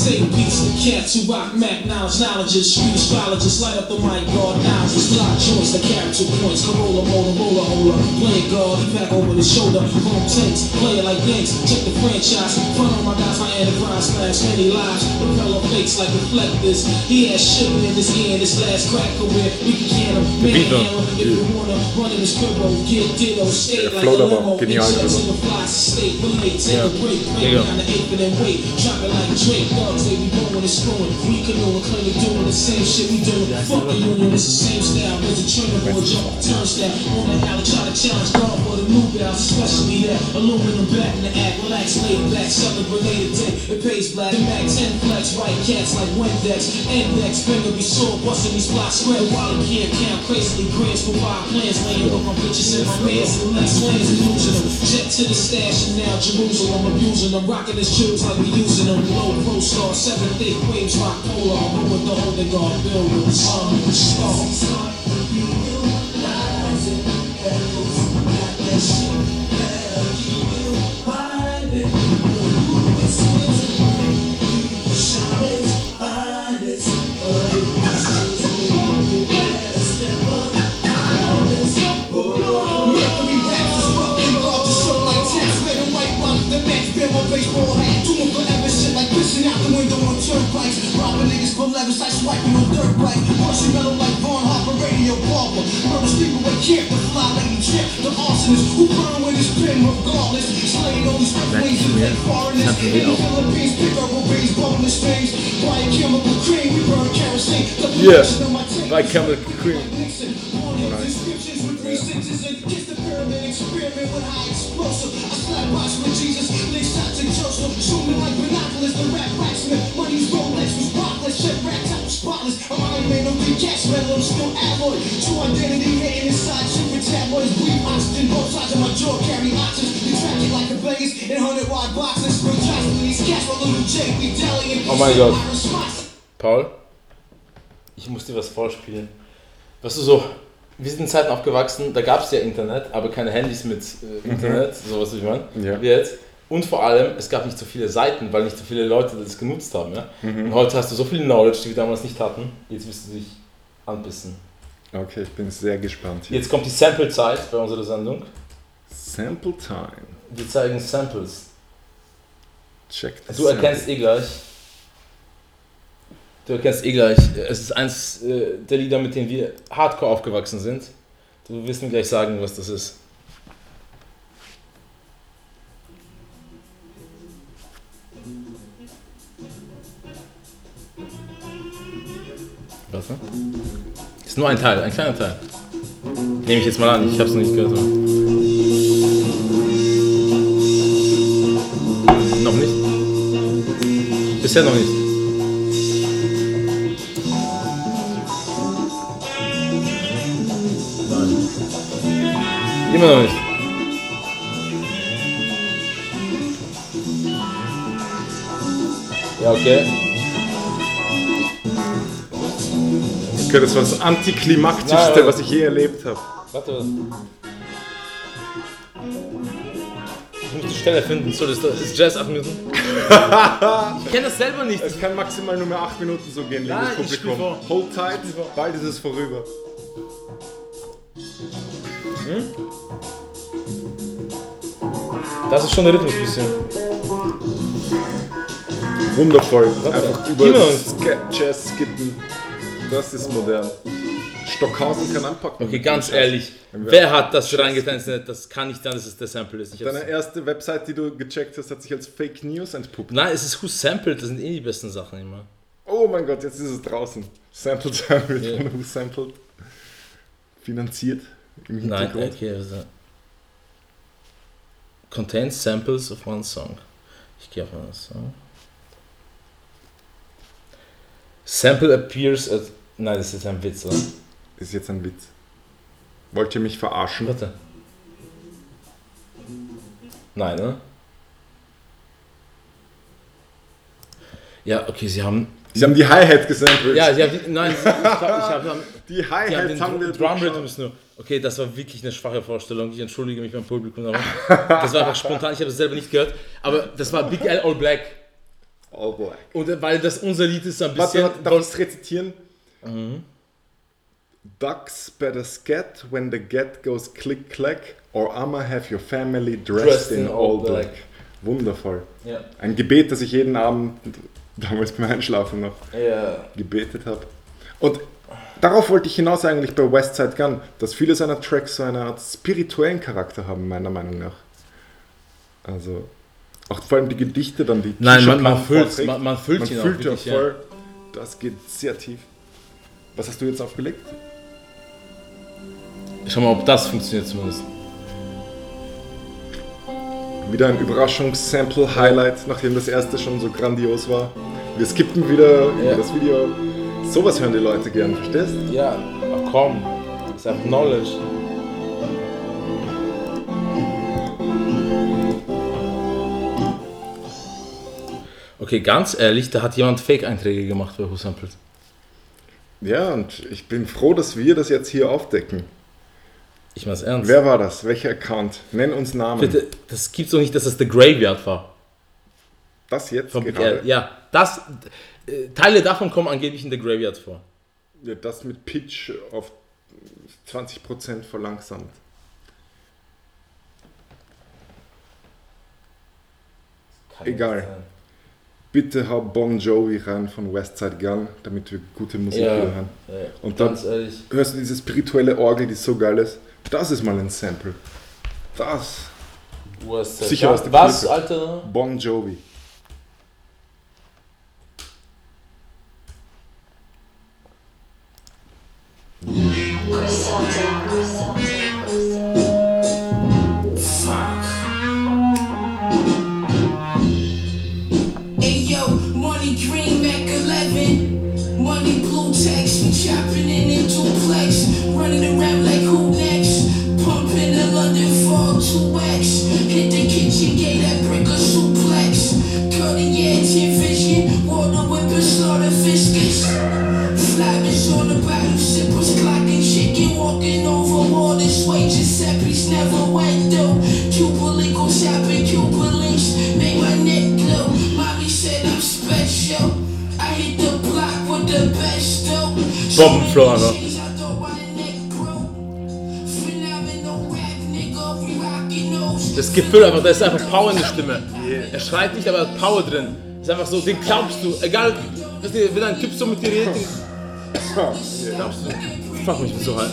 D: Say peace to cats who rock Mac knowledge, knowledges, street astrologists, light up the mic, guard knowledges, block joints, the character points, Corolla, Motorola, Ola, play guard, back over the shoulder, home tanks, play it like gangs, check the franchise, front on my guys, my enterprise slash many lives, repel on fakes like reflectors, he has sugar in his ear in his last crack career, we can can him, him if you wanna, run in the scribble, get ditto,
A: Der
D: like a limo, in the fly state, relate, take a break,
B: There you
D: bang
B: go.
D: down the eighth and wait, drop it like Drake, thugs, they be and screwing, we canoeing, claiming doing the same shit we doing, fuck the union, it's the same style, there's a trainer boy jump the turnstile, on the alley, try to challenge God for the new bounce, especially that. Aluminum back in the act, relax, laid back, something related day, it pays black, Mac 10 flex, white cats like Windex, index, finger be sore, busting these blocks, square while he can't count, crazily grants for wild plans, laying with my bitches and my mans, and less lands, losing them, jet to the stash, and now Jerusalem, abusing them, rocking his jewels like we using them, low pro star, seven thick waves, rock polar, I'm with the Holy God, build with the sun, the stars.
C: Swiping on dirt bike, pushing metal like Vaughn Harper, radio barber. Murder sleep away camp, the fly lady trip, the arsonist who burn with his pen regardless. Slaying all these red wings and fake foreigners. In the Philippines, pick up rubies, boneless things. Buy a chemical cream, we burn kerosene. The
B: Yeah.
C: production of my tape
B: By
C: is
B: Chemical Cream.
C: Nixon. Wanted descriptions with three sixes and kiss the pyramid experiment with high explosive. I slap box with Jesus, lick shot to Joseph. Shoot me like binoculars, the rap blacksmith. Money's Rolex was shit rat top spotless. I'm Iron Man, no big gas metal, I'm still alloy. True identity hidden inside with tabloids. Bleed oxygen, both sides of my jaw carry oxygen. You track it like a blaze in hundred wide boxes. With these cats, my little J, we dallying.
B: Oh my God.
C: Iron spots.
B: Paul, ich muss dir was vorspielen. Weißt du so, wir sind in Zeiten aufgewachsen, da gab es ja Internet, aber keine Handys mit äh, Internet, sowas wie ich meine,
A: Ja.
B: wie jetzt. Und vor allem, es gab nicht so viele Seiten, weil nicht so viele Leute das genutzt haben. Ja? Und heute hast du so viel Knowledge, die wir damals nicht hatten. Jetzt wirst du dich anbissen.
A: Okay, ich bin sehr gespannt hier.
B: Jetzt kommt die Sample-Zeit bei unserer Sendung.
A: Sample Time.
B: Wir zeigen Samples.
A: Check das
B: Du erkennst eh gleich. Du erkennst eh gleich. Es ist eins äh, der Lieder, mit denen wir hardcore aufgewachsen sind. Du wirst mir gleich sagen, was das ist. Was? Ist nur ein Teil, ein kleiner Teil. Nehme ich jetzt mal an, ich hab's noch nicht gehört. Noch nicht? Bisher noch nicht. Nein. Immer noch nicht. Ja, okay.
A: Okay, das war das antiklimaktischste, was ich je erlebt habe.
B: Warte. was? Ich muss die Stelle finden. So, das ist Jazz 8 Minuten. [laughs] ich kenne das selber nicht.
A: Es kann maximal nur mehr 8 Minuten so gehen, liebes
B: Nein, ich
A: Publikum. Hold tight, bald ist es vorüber.
B: Das ist schon der Rhythmus ein bisschen.
A: Wundervoll. Einfach über Jazz skippen. Das ist modern. Stockhausen kann anpacken.
B: Okay, ganz ehrlich. Wer hat das reingetan? Das kann nicht sein, dass es der Sample ist. Ich
A: Deine erste Website, die du gecheckt hast, hat sich als Fake News entpuppt.
B: Nein, es ist Who Sampled. Das sind eh die besten Sachen immer.
A: Oh mein Gott, jetzt ist es draußen. Sample Time [laughs] wird
B: Ja.
A: von Who Sampled finanziert im
B: Nein,
A: Hintergrund.
B: okay. Also Contains samples of one song. Ich gehe auf einen Song. Sample appears at. Nein, das ist jetzt ein Witz, oder?
A: Ist jetzt ein Witz. Wollt ihr mich verarschen?
B: Warte. Nein, ne? Ja, okay, sie haben.
A: Sie haben die Hi-Hat gesampelt.
B: Ja, sie haben. Nein, ich habe ich hab,
A: die
B: die haben
A: haben wir
B: Drum. Rhythms nur. Okay, das war wirklich eine schwache Vorstellung. Ich entschuldige mich beim Publikum, aber das war einfach spontan. Ich habe es selber nicht gehört. Aber das war Big L All Black.
A: All black.
B: Und äh, weil das unser Lied ist, ein bisschen.
A: warte, darf ich es rezitieren?
B: Mhm.
A: Ducks better scat when the get goes click clack or I'ma have your family dressed,
B: Dressed
A: in,
B: in
A: all black.
B: black.
A: Wundervoll.
B: Ja.
A: Ein Gebet, das ich jeden Abend, [laughs] damals beim Einschlafen noch,
B: ja.
A: gebetet habe. Und darauf wollte ich hinaus eigentlich bei Westside Gun, dass viele seiner Tracks so eine Art spirituellen Charakter haben, meiner Meinung nach. Also, auch vor allem die Gedichte dann, die
B: Nein, man, man
A: Khan
B: füllt man, man füllt
A: Man
B: ihn auch
A: fühlt ja
B: wirklich, ja.
A: voll. Das geht sehr tief. Was hast du jetzt aufgelegt?
B: Schau mal, ob das funktioniert zumindest.
A: Wieder ein Überraschungs-Sample-Highlight, nachdem das erste schon so grandios war. Wir skippen wieder
B: Ja.
A: das Video. Sowas hören die Leute gern, verstehst?
B: Ja, ach komm. Das ist einfach Knowledge. Okay, ganz ehrlich, da hat jemand Fake-Einträge gemacht bei Who Sampled.
A: Ja, und ich bin froh, dass wir das jetzt hier aufdecken.
B: Ich mein's ernst.
A: Wer war das? Welcher Account? Nenn uns Namen.
B: Bitte, das gibt's doch nicht, dass das The Graveyard war.
A: Das jetzt
B: Von Big
A: gerade?
B: L. Ja, das, äh, Teile davon kommen angeblich in The Graveyard vor.
A: Ja, das mit Pitch auf 20% verlangsamt. Egal. Bitte hau Bon Jovi rein von Westside Gun, damit wir gute Musik
B: Ja,
A: hören.
B: ja,
A: Und dann
B: ehrlich.
A: hörst du diese spirituelle Orgel, die so geil ist. Das ist mal ein Sample. Das.
B: West
A: Sicher aus der
B: Was. Alter?
A: Bon Jovi.
F: Those.
B: Das das Gefühl einfach, da ist einfach Power in der Stimme. Er schreit nicht, aber er hat Power drin. Ist einfach so, den glaubst du. Egal, weißt du, wenn ein Typ so mit dir redet, den glaubst du. Fuck mich so halt.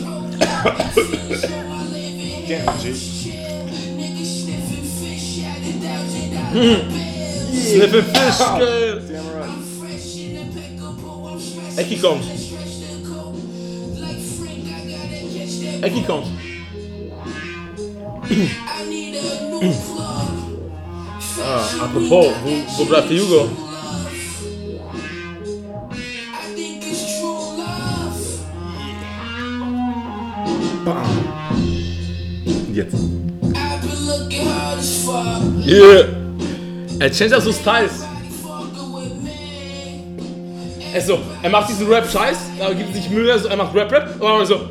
B: Sniffing Fish, geil. Ecki kommt. É que conta. Ah, a propos, vou, vou pra Hugo.
A: Jetzt.
B: Yeah! Er change also Styles. Er, so, er macht diesen Rap-Scheiß, da gibt sich Mühe, also er macht Rap-Rap, aber so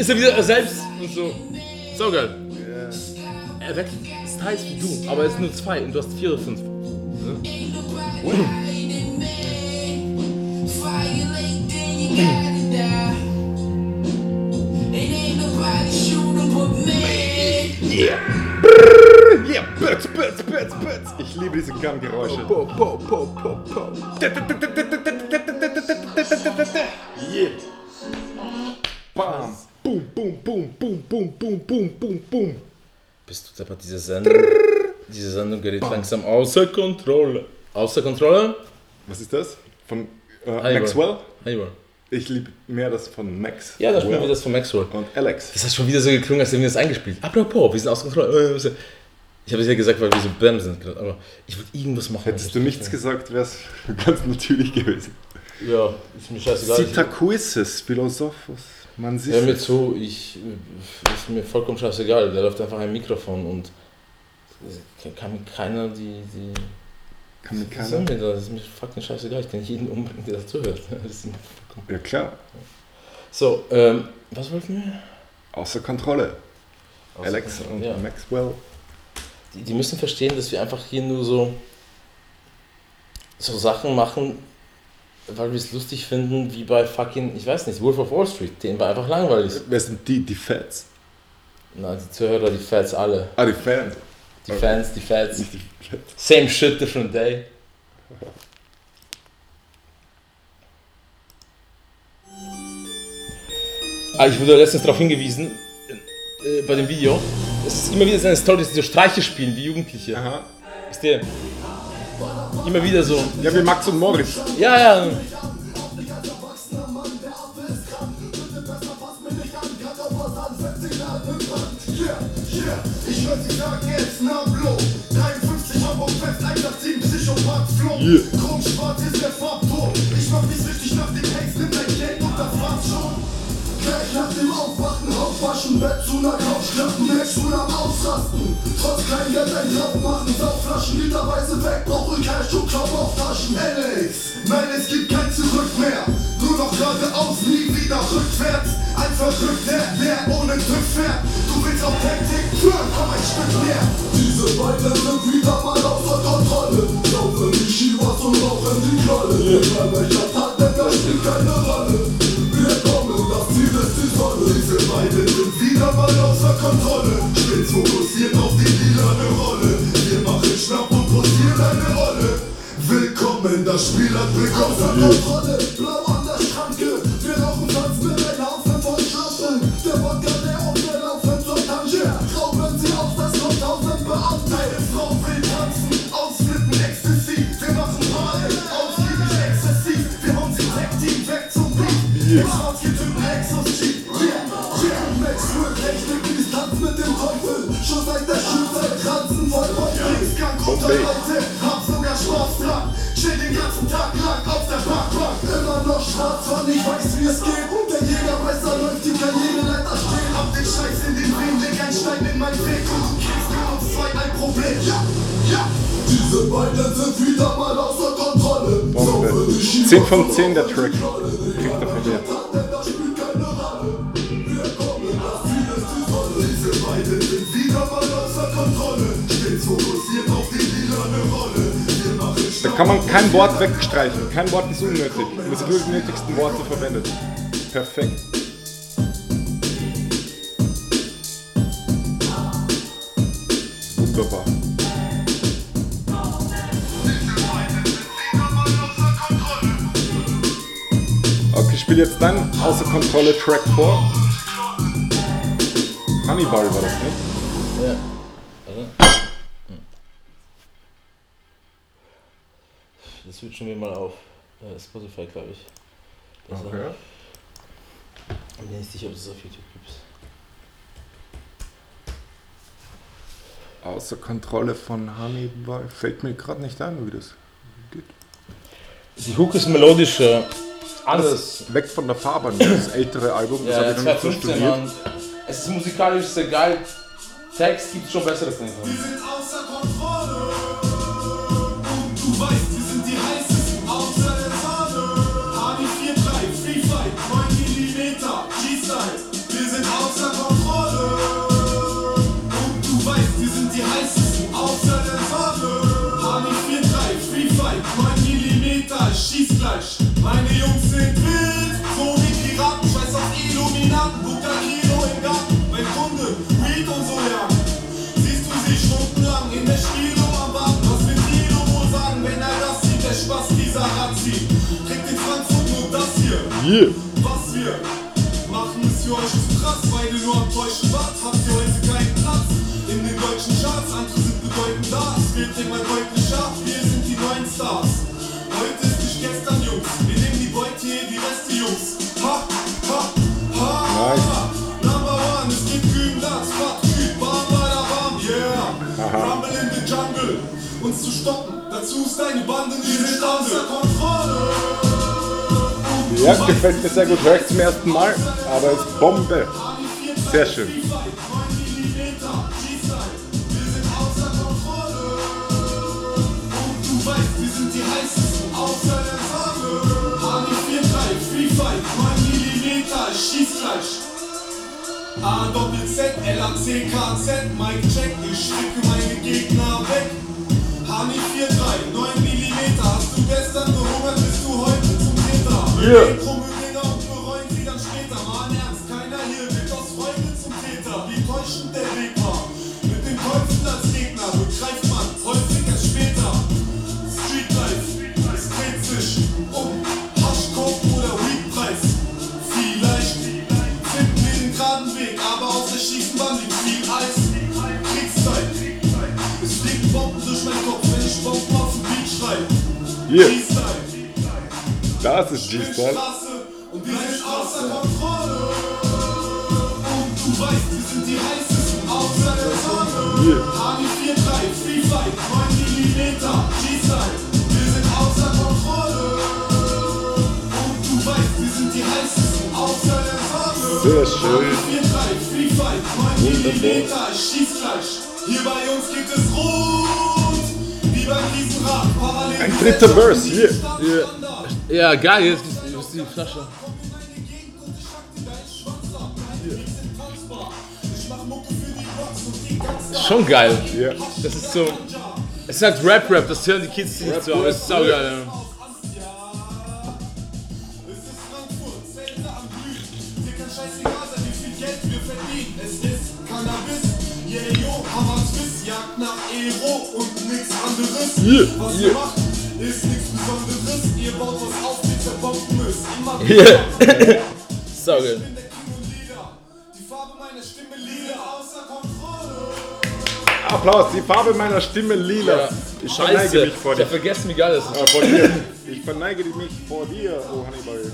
B: ist er wieder er selbst und so. So geil. Er wechselt Styles wie du, aber es sind nur zwei und du hast vier oder fünf.
A: Yeah, Bits, Bits, Bits, Bits. Ich liebe diese Gun-Geräusche. Yeah. Bam. Boom, boom, boom, boom, boom, boom, boom, boom, boom.
B: Bist du deppert, diese Sendung? Diese Sendung gerät langsam außer Kontrolle. Außer Kontrolle?
A: Was ist das? Von äh. Maxwell?
B: Hannibal.
A: Ich liebe mehr das von Max.
B: Ja, da spielen wir das von Maxwell.
A: Und Alex.
B: Das hat schon wieder so geklungen, als hätten wir das eingespielt. Apropos, wir sind außer Kontrolle. Äh, Ich habe es ja gesagt, weil wir so bam sind gerade, aber ich würde irgendwas machen.
A: Hättest du nichts gesagt, wäre es [laughs] ganz natürlich gewesen.
B: Ja, ist mir scheißegal.
A: Sitakuises, Philosophus. Man sieht.
B: Hör mir zu, ich äh, ist mir vollkommen scheißegal. Da läuft einfach ein Mikrofon und es kann mir keiner die. die
A: Kann mir keiner.
B: mir da? Das ist mir fucking scheißegal. Ich kann jeden umbringen, der das zuhört. [laughs] Das ist mir vollkommen-
A: Ja klar.
B: So, ähm, was wollten wir?
A: Außer Kontrolle.
B: Außer
A: Alex
B: Kontrolle,
A: und
B: ja.
A: Maxwell.
B: die, die müssen verstehen, dass wir einfach hier nur so, so Sachen machen, weil wir es lustig finden, wie bei fucking, ich weiß nicht, Wolf of Wall Street, denen war einfach langweilig.
A: Wer sind die? Die Fans.
B: Na, die Zuhörer, die Fans alle.
A: Ah, die Fans.
B: Die Fans, die Fans.
A: Nicht die Fans.
B: Same shit, different day. Ah, ich wurde letztens darauf hingewiesen, äh, bei dem Video, es ist immer wieder so eine Story, dass die so Streiche spielen wie Jugendliche.
A: Aha.
B: Ist der immer wieder so,
A: Ja, wie Max und Moritz.
B: ja, ja,
E: Ich hör sie sagen jetzt Nablo 53 Hamburg fest, einsatzteam, Psychopath Flow
A: Yeah.
E: Chromschwarz ist der Farbton Ich mach mich süchtig nach dem Text, nimm dein Geld und das war's schon Gleich nach dem Aufwachen, Hauptwaschen, Bett zu ner Couch klappen, Max am Ausrasten Trotz Kleingeld ein Drauf machen, Sauflaschen, literweise weg, brauche Cash und Klapp auf Taschen. LAs, nein es gibt kein Zurück mehr. Nur noch geradeaus, nie wieder rückwärts. Ein Verrückter, der ohne TÜV fährt. Du willst auf Taktik, für, komm ein Stück näher Diese beiden sind wieder mal außer Kontrolle. Laufen die Chivas und rauchen die Knolle. Egal welcher Tag, denn das spielt keine Rolle die Sonne Diese beiden sind wieder mal außer Kontrolle. Spitz fokussiert auf die lilane Rolle. Wir machen Schnapp und posieren eine Rolle. Willkommen, das Spiel hat begonnen Außer Kontrolle, blau Teufel Schon seit der Schulzeit Ranzen voll Bombay Skunk unter Leute, hab sogar Spaß dran Chill den ganzen Tag lang auf der Parkbank Immer noch schwarz, weil ich weiß wie es geht Der Jägermeister läuft die Karriereleiter stehen Hab den Scheiß in den Ring, leg ein Stein in mein Weg Und du kriegst zwei ein Problem Ja, ja Diese beiden sind wieder mal außer Kontrolle
A: Bombe. 10 von 10 der Track. Kriegt er von Da kann man kein Wort wegstreichen. Kein Wort ist unnötig. Es sind nur die nötigsten Worte verwendet. Perfekt. Wunderbar. Spiele jetzt deinen Außer Kontrolle Track vor. Hannibal war das, ne?
B: Ja. Warte. Das wird schon wieder mal auf äh, Spotify, glaube ich. Besser.
A: Okay.
B: Ich bin nicht sicher, ob es auf YouTube gibt.
A: Außer Kontrolle von Hannibal. Fällt mir gerade nicht ein, wie das geht.
B: Die Hook ist melodischer. Alles.
A: Weg von der Fahrbahn, das ältere Album, das
B: Ja,
A: habe ich noch nicht so
B: 2015,
A: studiert.
B: Mann. Es ist musikalisch sehr geil. Text gibt schon besseres.
C: Wir sind außer Kontrolle. Gleich. Meine Jungs sind wild, so wie Piraten, scheiß auf Illuminaten, Bukakino im Garten. Mein Kunde, Weed und so, ja. Siehst du sie stundenlang in der Stilo am Warten? Was wird Guido wohl sagen, wenn er das sieht? Der Spaß dieser Razzi kriegt in Frankfurt nur das hier.
A: Yeah.
C: Was wir machen ist für euch zu krass, weil ihr nur am Täuschen wart. Habt ihr heute keinen Platz in den deutschen Charts? Andere sind bedeutend da, es wird immer deutlicher. Wir sind die neuen Stars. Heute ist gestern, Jungs. Wir nehmen die Beute hier, die Reste, Jungs. Ha, ha, ha.
A: Nice.
C: Number one, es geht grün, das Spot, grün, bam, bada, bam, yeah. Rumble in the jungle, uns zu stoppen. Dazu ist deine Bande nicht sind außer Kontrolle.
A: Ja, gefällt mir sehr gut. Höre ich zum ersten Mal, aber es ist Bombe. Sehr schön.
C: A Doppel Z, LAC, KZ, Mike Check, ich schicke meine Gegner weg. Hani 43, 9 mm, hast du gestern gehungert, bist du heute zum Täter.
A: Yeah.
C: Dinger und bereuen sie dann später. Mal ernst, keiner hier wird aus Freude zum Täter. Wie täuschend der Weg war. Mit dem Teufel als Gegner begreift man G-Style.
A: Das ist G-Style.
C: Straße und wir sind außer Kontrolle. Und du weißt, wir sind die heißesten außer der Sonne.
A: Yeah.
C: HB43, Free Fight, 9 mm, G-Style. Wir sind außer Kontrolle. Und du weißt, wir sind die heißesten außer der Sonne.
A: Sehr schön.
C: HB43, Free Fight, 9 mm, ich schieß gleich. Hier bei uns gibt es rot.
A: Ein dritter Verse, hier.
B: Ja, geil, jetzt ist die Flasche. Schon geil.
A: Ja.
B: Das ist so. Es ist halt Rap-Rap, das hören die Kids nicht so, aber es ist saugeil. Ja.
C: Es ist Frankfurt, Zelte am Glühen. Dir kann scheißegal sein, wie viel Geld wir verdienen. Es ist Cannabis, yeah yo, Hammer Twist, Jagd nach Ero und nix anderes.
A: Yeah,
C: Was
A: yeah.
C: ist nichts Besonderes. Ihr baut was auf, wir zerbomben es. Immer [laughs]
B: Yeah.
C: Ich
B: Saugeil.
C: bin der King und Leader. Die Farbe meiner Stimme lila, außer Kontrolle.
A: Applaus, die Farbe meiner Stimme lila. Ich verneige
B: Scheiße.
A: mich vor
B: Ich
A: dir.
B: hab vergessen, wie geil das ist.
A: Ah, vor dir. Ich verneige mich vor dir, oh Hannibal.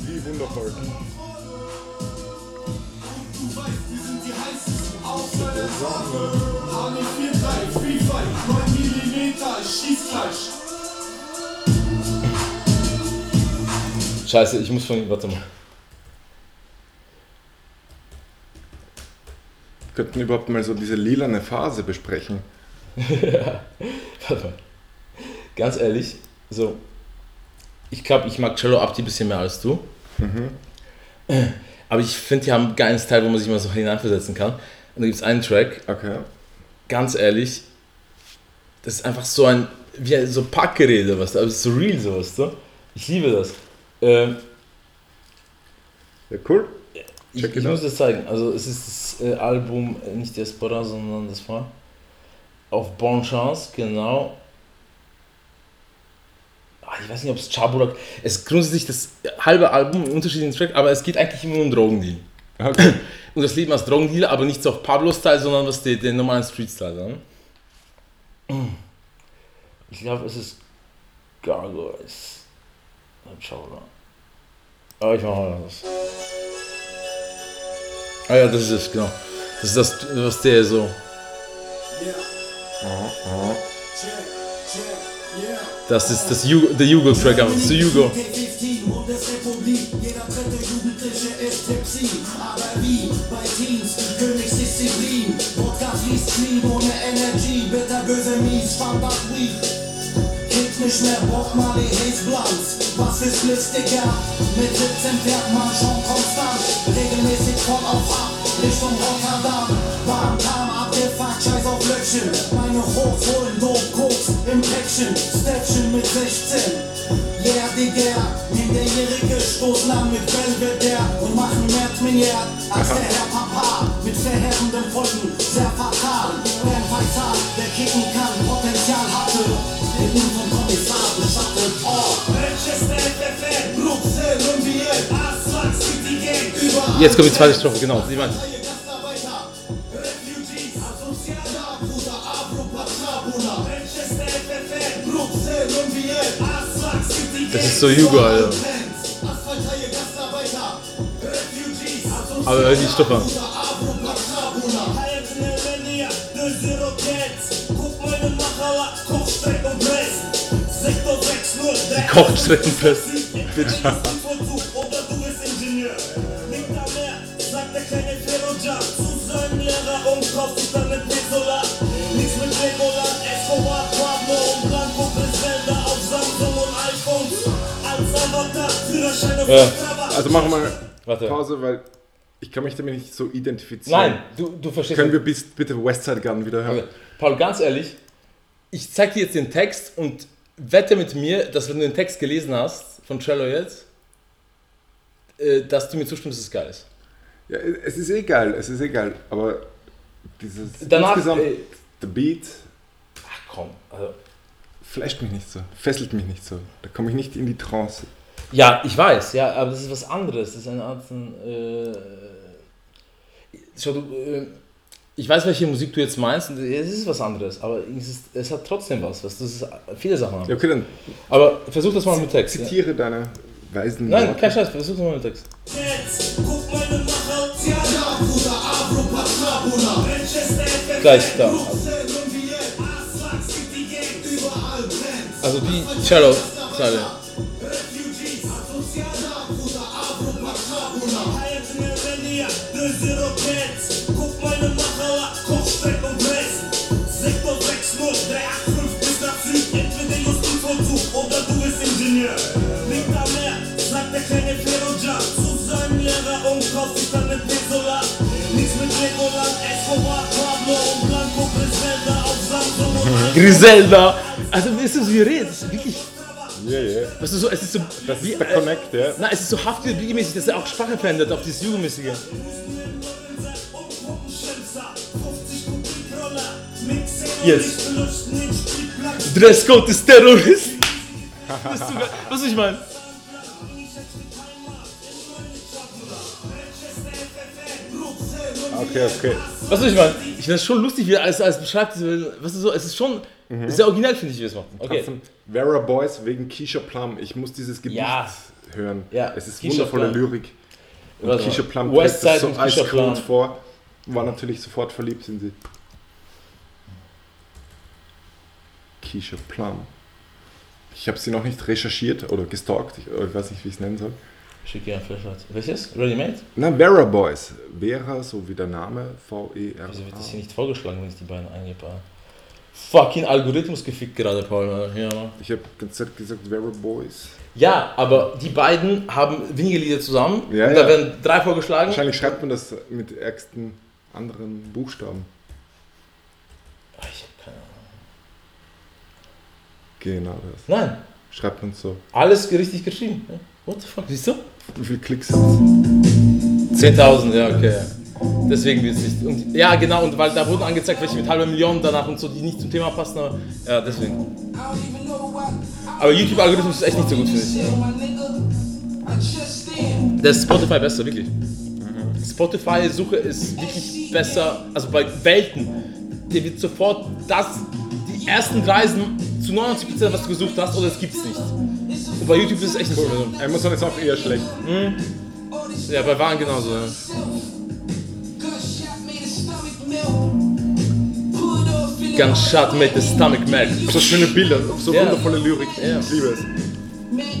A: Wie wundervoll.
C: Du weißt, wir sind die heißesten außer der Sonne. HB43, Free Fight, 9
B: Scheiße, ich muss von. Warte mal.
A: Wir könnten überhaupt mal so diese lilane Phase besprechen. [laughs]
B: Warte mal. Ganz ehrlich, so. Ich glaube, ich mag Cello Abdi ein bisschen mehr als du. Äh, [clears throat] Aber ich finde, die haben einen geilen Style, wo man sich mal so hineinversetzen kann. Und da gibt es einen Track,
A: Okay.
B: ganz ehrlich, das ist einfach so ein, wie ein so Packgerede, was aber es ist so real, so was, du? Ich liebe das. Ähm,
A: Ja, cool.
B: ich ich muss das zeigen. Also, es ist das äh, Album, äh, nicht Diaspora, sondern das war. Auf Bon Chance, genau. Ah, Ich weiß nicht, ob es Chabulak. Es ist grundsätzlich das halbe Album, unterschiedlichen Track, aber es geht eigentlich immer um Drogendeal.
A: Okay. [laughs]
B: Und das Leben als Drogendeal, aber nicht so auf Pablo-Style, sondern was die, den normalen Street-Style. Ne? Ich glaube, es ist Gargoyles. Dann schau mal. Aber ich mach mal das. Ah ja, das ist es, genau. Das ist das, was der so. Das ist das Hugo, der Hugo-Track, aber ist
D: tipsy, aber wie bei Teens, Königsdisziplin. Wodka fließt clean ohne Energy, bitterböse mies, Weed. Kriegt nicht mehr Bock Marley Haze Blunts. Was ist Digga? Mit 17 fährt man schon konstant. Regelmäßig voll auf Ab, Richtung Rotterdam. Bam, Tam, abgefuckt, scheiß auf Löckchen. Meine Hochs holen Dope, Koks im Päckchen. Stäbchen mit 16. Digga, Minderjährige stoßen an mit Belvedere und machen mehr trainiert als der Herr Papa. Mit verheerenden Folgen, sehr fatal. Wer fatal, der kicken kann, Potenzial hatte. Den Mund vom Kommissar beschattet. Oh, Manchester FFN, Bruxelles, Rumbier, Aslan, City Gang.
B: Jetzt kommt die zweite Strophe, genau. Die meinte. Das ist so Hugo, Alter. Aber hör die
D: Patrabula.
B: Die Kochstrecken fest. Ja.
A: Also machen wir
B: Warte.
A: Pause, weil ich kann mich damit nicht so identifizieren.
B: Nein, du, du verstehst
A: Können wir bis, bitte Westside Gun wieder hören?
B: Okay. Paul, ganz ehrlich, ich zeig dir jetzt den Text und wette mit mir, dass wenn du den Text gelesen hast, von Cello jetzt, äh, dass du mir zustimmst, dass es geil ist.
A: Ja, es ist egal, es ist egal, aber dieses
B: Danach,
A: insgesamt,
B: äh,
A: der Beat
B: Ach komm, also.
A: flasht mich nicht so, fesselt mich nicht so. Da komme ich nicht in die Trance.
B: Ja, ich weiß, ja, aber das ist was anderes. Das ist eine Art von. Äh, schau, du, äh, ich weiß, welche Musik du jetzt meinst, und es ist was anderes, aber es, ist, es hat trotzdem was. was das ist viele Sachen.
A: Ja, okay, dann
B: Aber versuch das mal mit Text. Ja.
A: zitiere deine weisen
B: Nein,
A: Worte.
B: kein Scheiß, versuch das mal mit Text. Gleich da. Also die Cello-Zeile.
D: Ingenieur. Liegt am Meer, sagt der kleine Ferroja zu seinem Lehrer und kauft sich dann mit Pesola. Nichts mit Legoland, Escobar, Pablo und Blanco Griselda auf Samsung und [laughs]
B: Griselda! Also, weißt du, wie redet? Das ist wirklich.
A: Ja, ja.
B: Weißt du, so, es ist so.
A: Das
B: wie,
A: ist der Connect, ja.
B: Nein, es ist so haftig mäßig, dass er auch Sprache verändert auf dieses Jugendmäßige. Jetzt. Dresscode ist Terrorist. Bist du, ge- was ich meine?
A: Okay, okay.
B: Was ich meine? Ich finde das schon lustig, wie er alles, alles beschreibt. Was ist so, es ist schon sehr original, finde ich, wie es macht. Okay.
A: Vera Boys wegen Keisha Plum. Ich muss dieses Gedicht
B: Ja.
A: hören.
B: Ja,
A: Es ist
B: Keisha
A: wundervolle
B: Plum.
A: Lyrik. Und
B: Warte
A: Keisha. Plum trägt das so eiskalt vor. War natürlich sofort verliebt in sie. Keisha Plum. Ich habe sie noch nicht recherchiert oder gestalkt. Ich, ich weiß nicht, wie ich es nennen soll.
B: Schick dir ein Flashlight. Welches? Ready Made?
A: Na, Vera Boys. Vera, so wie der Name, V-E-R.
B: Wieso wird das hier nicht vorgeschlagen, wenn ich die beiden eingebe? Fucking Algorithmus gefickt gerade, Paul. Ja.
A: Ich habe ganz Zeit gesagt Vera Boys.
B: ja, aber die beiden haben wenige Lieder zusammen.
A: Ja,
B: und
A: ja.
B: da werden drei vorgeschlagen.
A: Wahrscheinlich schreibt man das mit ärgsten anderen Buchstaben.
B: Ah, Ich hab keine Ahnung.
A: Genau das.
B: Nein,
A: Schreibt man so.
B: alles richtig geschrieben. Ja. What the fuck? Siehst du?
A: Wie viele Klicks sind
B: 10.000, ja, okay. Deswegen wird es nicht. Und, ja, genau, und weil da wurden angezeigt, welche mit halber Million danach und so, die nicht zum Thema passen. Aber, ja, deswegen. Aber YouTube-Algorithmus ist echt nicht so gut, finde ich. Der ist Spotify besser, wirklich. Spotify-Suche ist wirklich besser, also bei Welten. Dir wird sofort das, die ersten drei sind zu 99% was du gesucht hast oder es gibt's nicht. Und bei YouTube ist es echt nicht so.
A: Amazon ist auch eher schlecht.
B: Ja, bei Waren genauso. Ja.
F: Gunshot made
B: the stomach melt.
A: So schöne Bilder, so
B: Ja.
A: wundervolle Lyrik.
B: Ja.
A: Ich liebe es.
F: Man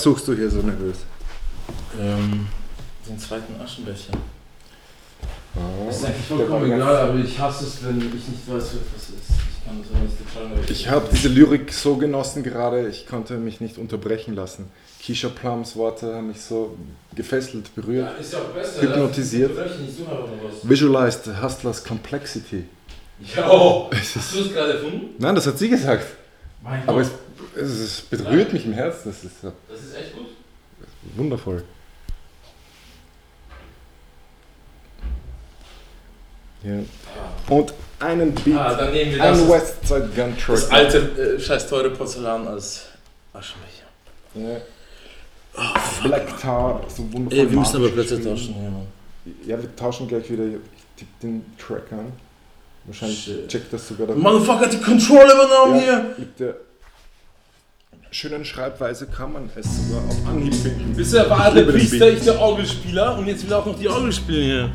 F: was
A: suchst du hier so nervös?
B: Ähm, den zweiten Aschenbecher. Das ist eigentlich vollkommen egal, aber ich hasse es, wenn ich nicht weiß, was es ist. Ich kann das nicht entscheiden. aber
A: Ich habe diese Lyrik so genossen gerade, ich konnte mich nicht unterbrechen lassen. Keisha Plums Worte haben mich so gefesselt,
B: Ja,
A: berührt.
B: ist ja auch besser.
A: Hypnotisiert.
B: Ich.
A: Visualized the Hustlers Complexity.
B: Ja, oh. Hast du das gerade erfunden?
A: Nein, das hat sie gesagt.
B: Mein
A: Aber
B: Gott.
A: Es, es, berührt mich im Herzen. Das ist so
B: Das ist echt gut.
A: wundervoll. Ja. Und einen Beat,
B: Ah, dann nehmen wir
A: ein
B: das.
A: Westside Gun Track.
B: Das alte, äh, scheiß teure Porzellan als Aschenbecher.
A: Ja. Black Tar, so wundervoll.
B: Ey, wir müssen aber Plätze
A: geschrieben.
B: tauschen hier, Mann.
A: Ja, wir tauschen gleich wieder. Ich tippe den Track an. Wahrscheinlich
B: Shit.
A: checkt das sogar
B: Motherfucker hat die Control übernommen
A: ja,
B: hier.
A: Schönen Schreibweise kann man es sogar auf Anhieb finden.
B: Bisher war der Priester, ich der Orgelspieler und jetzt will er auch noch die Orgel spielen hier.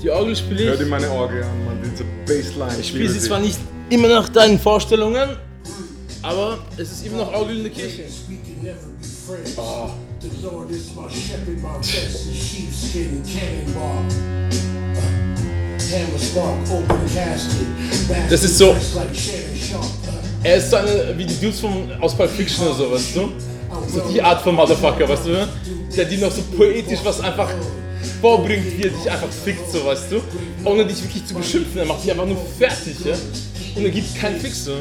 B: Die Orgel spiele
A: Hör
B: ich.
A: dir meine Orgel an, man, diese Bassline.
B: Ich spiele sie zwar nicht immer nach deinen Vorstellungen, aber es ist immer noch Orgel in der Kirche.
C: Uh, casket.
B: Das ist so- Er ist so eine, wie die Dudes vom, aus Pulp Fiction oder so, weißt du? So die Art von Motherfucker, weißt du? Der die noch so poetisch was einfach vorbringt, wie er dich einfach fickt, so weißt du? Ohne dich wirklich zu beschimpfen, er macht dich einfach nur fertig, ja? Und er gibt keinen Fix, so.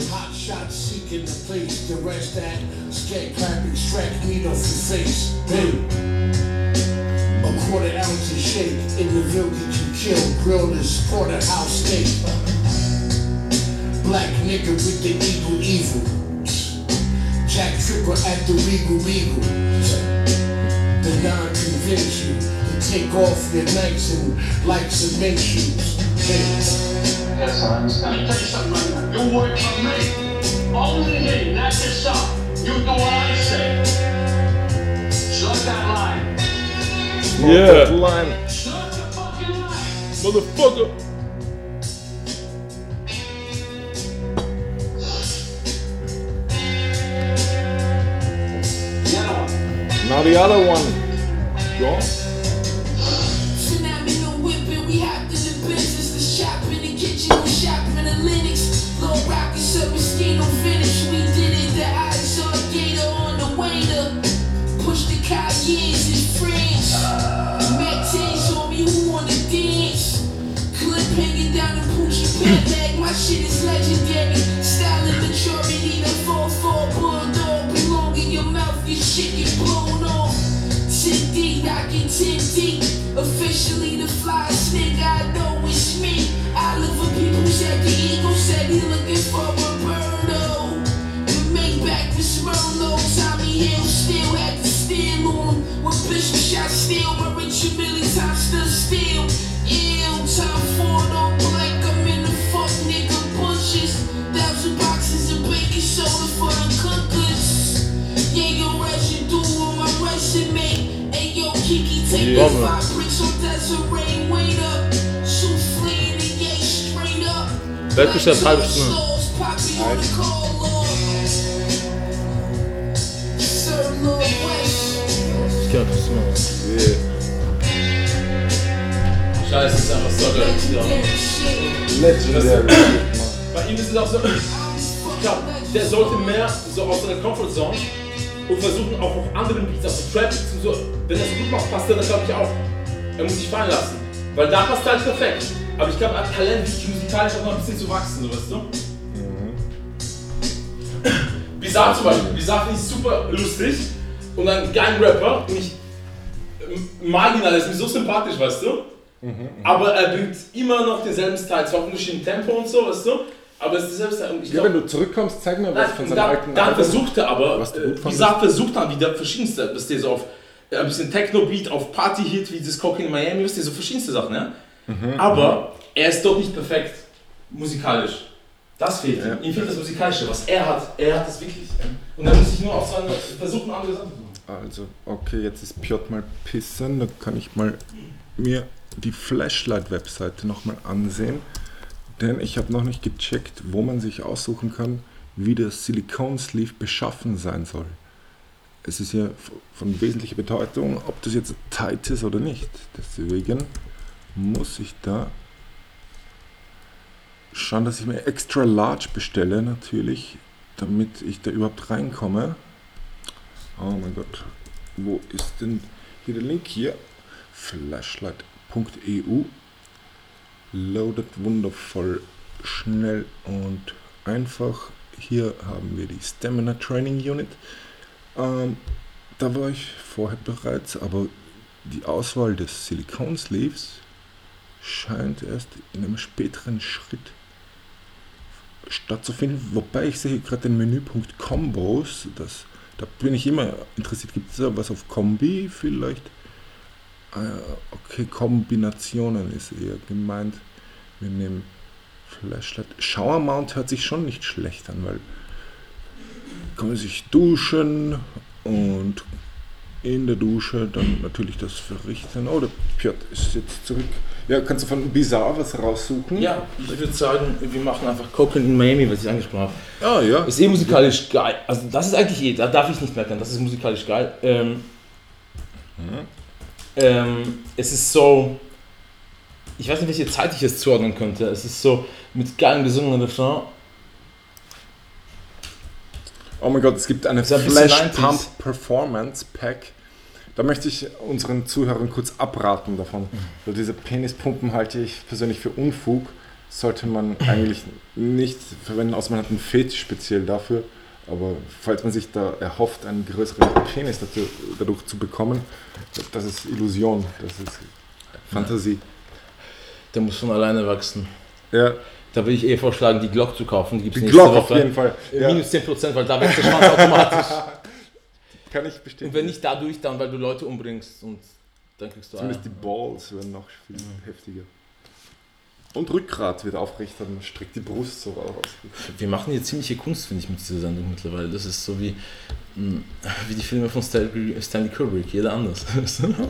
C: A quarter ounce of shake in the village you kill. Grilled as porterhouse steak. Black nigga with the eagle evil. Jack Tripper at the Regal Regal. The non convince you to take off your nights and like cement shoes. Hey.
H: Let me tell you something right now. You work for me. Only me, not yourself. You do what I say. Shut that line.
B: Yeah.
A: Line.
B: Motherfucker!
A: Now the other one. Ja.
F: The flyest nigga I know it's me. I live for people said the ego said he looking for Roberto. The Maybach with Smirno, Tommy Hill still had to steal on him. When Bishop shot steel, but Richard Millie time stood still. Ill time for no blank, I'm in the fuck nigga bushes. Thousand boxes of baking soda for the cookers. Yeah, your residue on my resume. Hey, yo, Kiki, take
B: Yeah,
F: the
B: Ist das halbe Stunde? Ich kann das machen. Scheiße, ist einfach so geil.
F: Legendary.
B: Bei ihm ist es auch so, ich glaub, der sollte mehr so aus seiner Comfortzone und versuchen auch auf anderen Beats, also Trap Beats und so, wenn er es gut macht, passt er das glaube ich auch. Er muss sich fallen lassen. Weil da passt er halt perfekt. Aber ich glaube, er hat Talent, musikalisch auch noch ein bisschen zu wachsen, so weißt du? Bizarre zum Beispiel. Bizarre finde ich super lustig und ein geiler Rapper und ich marginal, ist mir so sympathisch, weißt du? Aber er bringt immer noch denselben Style, zwar unterschiedlich im Tempo und so, weißt du? Aber es ist Style. Und ich
A: Ja,
B: glaub,
A: wenn du zurückkommst, zeig mir was
B: Nein,
A: von seinem
B: dann,
A: alten
B: dann versucht er aber,
A: Was du
B: äh. Bizarre versucht dann wieder verschiedenste, dass der so auf äh, ein bisschen Techno-Beat, auf Party-Hit, wie das Cocaine in Miami, wisst ihr, so verschiedenste Sachen, ja?
A: Mhm.
B: Aber er ist doch nicht perfekt musikalisch. Das fehlt ihm. Ihm fehlt das Musikalische, was er hat. Er hat das wirklich. Und dann muss ich nur auf seine versuchen, andere Sachen zu machen.
A: Also, okay, jetzt ist Piotr mal pissen. Da kann ich mal mir die Flashlight-Webseite nochmal ansehen. Denn ich habe noch nicht gecheckt, wo man sich aussuchen kann, wie der Silicone Sleeve beschaffen sein soll. Es ist ja von wesentlicher Bedeutung, ob das jetzt tight ist oder nicht. Deswegen muss ich da schauen, dass ich mir extra large bestelle, natürlich, damit ich da überhaupt reinkomme. Oh mein Gott, wo ist denn hier der Link hier? Flashlight.eu loadet wundervoll schnell und einfach. Hier haben wir die Stamina Training Unit. Ähm, da war ich vorher bereits, aber die Auswahl des Silicone Sleeves scheint erst in einem späteren Schritt stattzufinden. Wobei ich sehe gerade den Menüpunkt Combos. Das, da bin ich immer interessiert. Gibt es da was auf Kombi vielleicht? Ja, okay, Kombinationen ist eher gemeint. Wir nehmen Flashlight. Shower Mount hört sich schon nicht schlecht an, weil kann man sich duschen und in der Dusche dann natürlich das verrichten. Oh, der Piotr ist jetzt zurück. Ja, kannst du von Bizarre was raussuchen?
B: Ja, ich würde sagen, wir machen einfach Cocaine in Miami, was ich angesprochen habe.
A: Ah, ja.
B: Ist eh musikalisch geil. Also das ist eigentlich eh, da darf ich nicht meckern, das ist musikalisch geil. Ähm, ähm, es ist so, ich weiß nicht, welche Zeit ich es zuordnen könnte. Es ist so mit geilem gesungenen Refrain.
A: Oh mein Gott, es gibt eine
B: ein
A: Flash
B: 90s.
A: Pump Performance Pack. Da möchte ich unseren Zuhörern kurz abraten davon. Weil diese Penispumpen halte ich persönlich für Unfug. Sollte man eigentlich nicht verwenden, außer man hat einen Fetisch speziell dafür. Aber falls man sich da erhofft, einen größeren Penis dazu, dadurch zu bekommen, das ist Illusion, das ist Fantasie.
B: Der muss von alleine wachsen.
A: Ja,
B: Da würde ich eher vorschlagen, die Glock zu kaufen. Die, gibt's
A: die Glock auf
B: Woche.
A: jeden Fall. Ja,
B: Minus 10%, weil da wächst der Schwanz automatisch. [laughs]
A: kann ich bestätigen.
B: Und wenn nicht dadurch, dann weil du Leute umbringst und dann kriegst du.
A: Zumindest die Balls werden noch viel heftiger. Und Rückgrat wird aufrecht, dann streckt die Brust so raus.
B: Wir machen hier ziemliche Kunst, finde ich, mit dieser Sendung mittlerweile. Das ist so wie, mh, wie die Filme von Stanley Stanley Kubrick, jeder anders.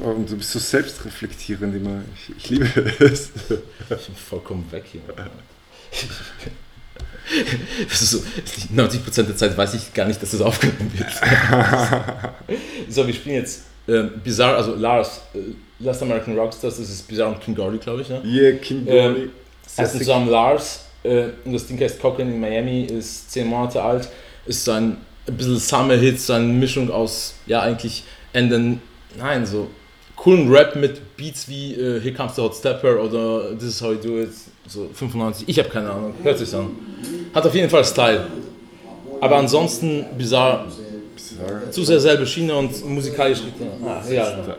A: Und du bist so selbstreflektierend immer. Ich, ich liebe es.
B: Ich bin vollkommen weg hier. [laughs] Das ist so, 90% der Zeit weiß ich gar nicht, dass das aufgenommen wird. [laughs] so, wir spielen jetzt äh, Bizarre, also Lars, äh, Last American Rockstars, das ist Bizarre und King Gordy, glaube ich. Ne?
A: Yeah, King Gordy. Sehr
B: Erstens
A: sick.
B: zusammen Lars äh, und das Ding heißt Cochran in Miami, ist 10 Monate alt, ist so ein, ein bisschen Summer-Hit, so eine Mischung aus, ja eigentlich, Enden, nein, so coolen Rap mit Beats wie äh, Here Comes the Hot Stepper oder This is How You Do It, so 95, ich habe keine Ahnung, hört sich an. Hat auf jeden Fall Style. Aber ansonsten bizarr,
A: Bizarre.
B: zu sehr selbe Schiene und musikalisch. Ah, ja, ja.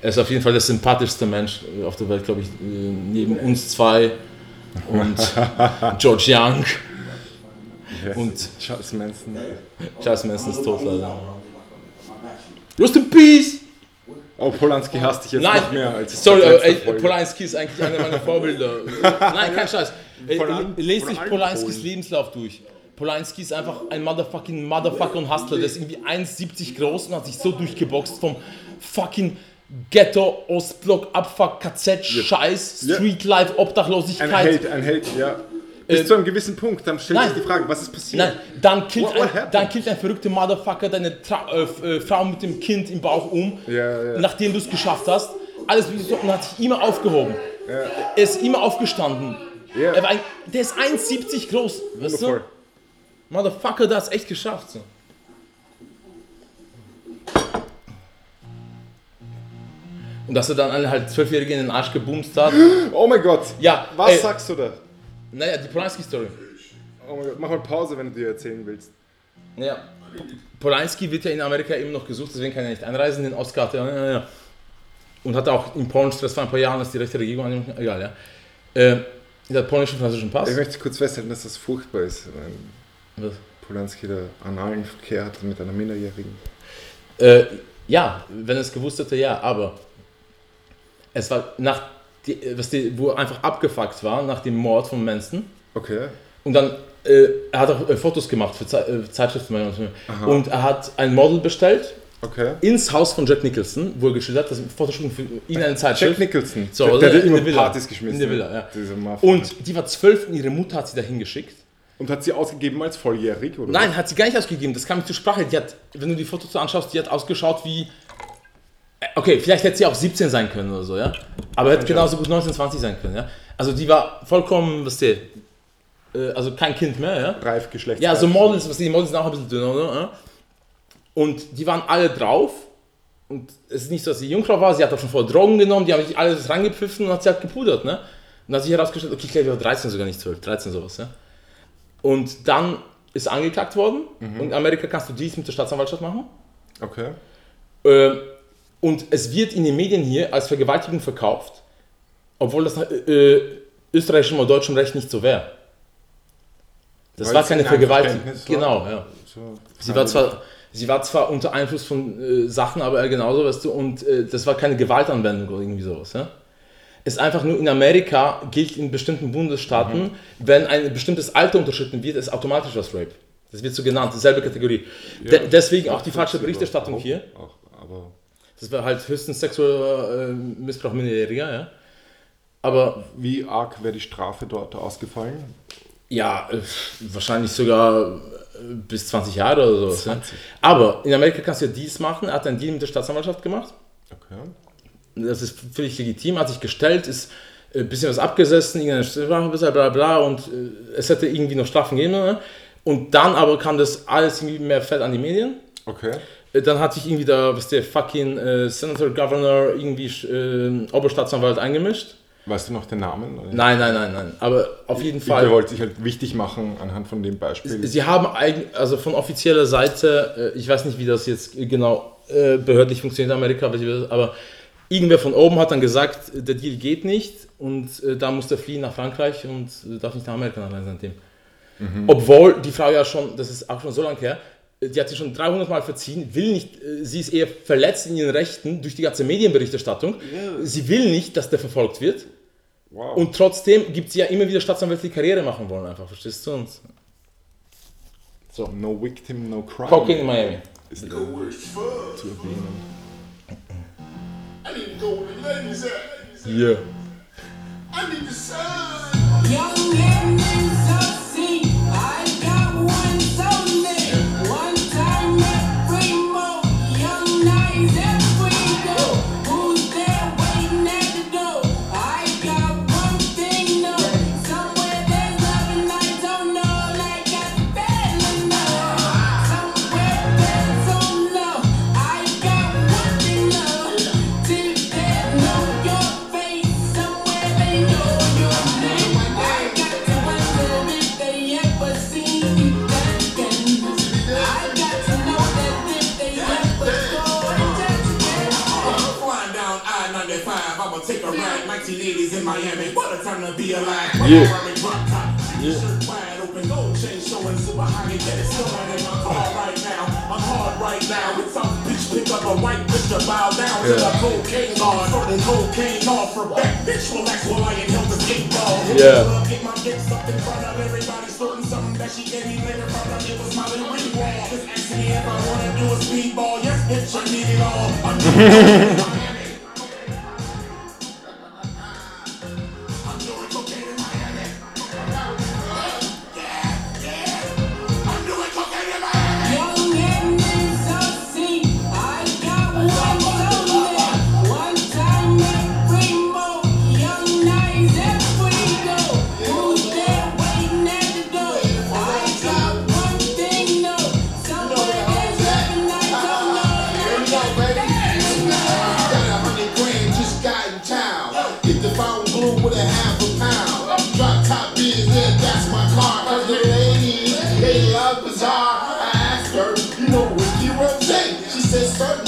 B: Er ist auf jeden Fall der sympathischste Mensch auf der Welt, glaube ich, neben uns zwei und [laughs] George Young.
A: Yes.
B: Und-
A: Charles Manson.
B: Charles Manson ist tot, leider. Rest in Peace!
A: Oh, Polanski hasst dich jetzt
B: Nein,
A: noch mehr als
B: sorry, äh, ey. Polanski ist eigentlich einer meiner Vorbilder. [laughs] Nein, kein Scheiß. Lest
A: allen
B: Polanskis. Lebenslauf durch. Polanski ist einfach ein Motherfucking Motherfucker und Hustler. Der ist irgendwie 1,70 groß und hat sich so durchgeboxt vom fucking Ghetto, Ostblock, Abfuck, KZ, Scheiß. Streetlife,
A: Ein
B: Obdachlosigkeit.
A: Held, ein Held, ja. Bis
B: Äh,
A: zu einem gewissen Punkt, dann stellt
B: nein.
A: sich die Frage, was ist passiert?
B: Nein, dann killt,
A: What- what
B: ein, dann killt ein verrückter Motherfucker deine Tra äh, äh, Frau mit dem Kind im Bauch um,
A: Ja, ja.
B: nachdem du es geschafft hast. Alles und hat sich immer aufgehoben. Er ist immer aufgestanden. Er war ein, der ist 1,70 groß. Weißt du?
A: Wundervoll.
B: Motherfucker, es echt geschafft. So. Und dass er dann alle halt Zwölfjährige in den Arsch gebumst hat. [gasps]
A: Oh mein Gott.
B: Ja,
A: Was
B: ey.
A: sagst du da?
B: Naja, die Polanski-Story.
A: Oh mein Gott, mach mal Pause, wenn du dir erzählen willst.
B: Ja. Polanski wird ja in Amerika immer noch gesucht, deswegen kann er nicht einreisen. Den Oscar hat er. Ja, ja. Und hatte auch in Pornstress vor ein paar Jahren, als die rechte Regierung an ihm. Egal, ja. Äh, der hat polnischen französischen Pass.
A: Ich möchte kurz festhalten, dass das furchtbar ist, wenn
B: Was?
A: Polanski da analen Verkehr hat mit einer Minderjährigen.
B: Äh, ja, wenn er es gewusst hätte, ja, aber es war nach, die, was die, wo er einfach abgefuckt war nach dem Mord von Manson.
A: Okay.
B: Und dann, äh, er hat auch äh, Fotos gemacht für Ze äh, Zeitschriften. und er hat ein Model bestellt
A: Okay.
B: ins Haus von Jack Nicholson, wo er gestellt hat, das Fotoshooting für ihn eine Zeitschrift.
A: Jack Nicholson.
B: So,
A: der,
B: oder?
A: der
B: In
A: immer
B: der Villa.
A: Partys geschmissen.
B: In der Villa, ja.
A: Diese Mafia.
B: Und die war zwölf und ihre Mutter hat sie dahin geschickt.
A: Und hat sie ausgegeben als volljährig, oder?
B: Nein, hat sie gar nicht ausgegeben. Das kam nicht zur Sprache. Die hat, wenn du die Fotos so anschaust, die hat ausgeschaut wie. Okay, vielleicht hätte sie auch 17 sein können oder so, ja. Aber hätte genauso gut 19, 20 sein können, ja. Also die war vollkommen, was der, äh, also kein Kind mehr, ja.
A: Reif Geschlechts.
B: Ja, so Models, was die Models sind auch ein bisschen dünner, oder? Ja? Und die waren alle drauf. Und es ist nicht so, dass sie Jungfrau war, sie hat auch schon vorher Drogen genommen, die haben sich alles reingepfiffen und hat sie halt gepudert, ne? Und dann hat sich herausgestellt, okay, ich glaube, die war 13 sogar nicht 12, 13 sowas, ja. Und dann ist angeklagt worden. Und in Amerika kannst du dies mit der Staatsanwaltschaft machen.
A: Okay.
B: Äh, und es wird in den Medien hier als Vergewaltigung verkauft, obwohl das nach äh, österreichischem oder deutschem Recht nicht so wäre. Das
A: Weil
B: war keine
A: ein
B: Vergewaltigung. Genau, ja. Sie war zwar, sie war zwar unter Einfluss von äh, Sachen, aber er genauso, weißt du, und äh, das war keine Gewaltanwendung oder irgendwie sowas, ja. Es ist einfach nur in Amerika gilt in bestimmten Bundesstaaten, wenn ein bestimmtes Alter unterschritten wird, ist automatisch was Rape. Das wird so genannt, dieselbe Kategorie. De deswegen auch die falsche Berichterstattung hier.
A: Auch,
B: Das war halt höchstens sexueller äh, Missbrauch Minderjähriger, ja. Aber
A: wie arg wäre die Strafe dort ausgefallen?
B: ja, äh, wahrscheinlich sogar äh, bis 20 Jahre oder so. Ja? Aber in Amerika kannst du ja dies machen. Er hat einen Deal mit der Staatsanwaltschaft gemacht.
A: Okay.
B: Das ist völlig legitim, hat sich gestellt, ist ein bisschen was abgesessen, irgendeine Strafe, bla bla bla und äh, es hätte irgendwie noch Strafen geben. Ne? Und dann aber kam das alles irgendwie mehr Fett an die Medien.
A: Okay.
B: Äh, Dann hat sich irgendwie da, was der fucking äh, Senator, Governor, irgendwie äh, Oberstaatsanwalt eingemischt.
A: Weißt du noch den Namen? Oder?
B: Nein, nein, nein, nein. Aber auf jeden
A: Der
B: Fall.
A: wollte sich halt wichtig machen anhand von dem Beispiel.
B: Sie haben eigentlich, also von offizieller Seite, äh, ich weiß nicht, wie das jetzt genau äh, behördlich funktioniert in Amerika, aber irgendwer von oben hat dann gesagt, der Deal geht nicht und da muss er fliehen nach Frankreich und darf nicht nach Amerika allein sein. Obwohl die Frau ja schon, das ist auch schon so lange her, die hat sich schon 300 Mal verziehen, will nicht, äh, sie ist eher verletzt in ihren Rechten durch die ganze Medienberichterstattung. Sie will nicht, dass der verfolgt wird.
A: Wow.
B: Und trotzdem gibt sie ja immer wieder staatsanwältliche Karriere machen wollen, einfach, verstehst du? Und so.
A: no victim, no crime.
B: Cocaine in Miami.
A: Ist
I: Go where it's fun.
A: zu erwähnen.
I: I need to go where the ladies at.
B: Yeah.
I: I need the sun.
F: Young and
C: in Miami, what a time to be alive.
B: Yeah.
C: Wearing drop top, shirt wide open, gold chain showing super high. and Get it started in my car right now. I'm hard right now. It's some bitch pick up a white bitch to bow down to the cocaine guard. Starting cocaine off her back. Bitch, relax while I inhale the skateball. Hit
B: Yeah.
C: the club, Get my dick sucked in front of everybody. Sorting something that she gave me later from her. It was my little ring wall. Just asking me if I wanna do a speedball. Yes, bitch, I need it all. [laughs]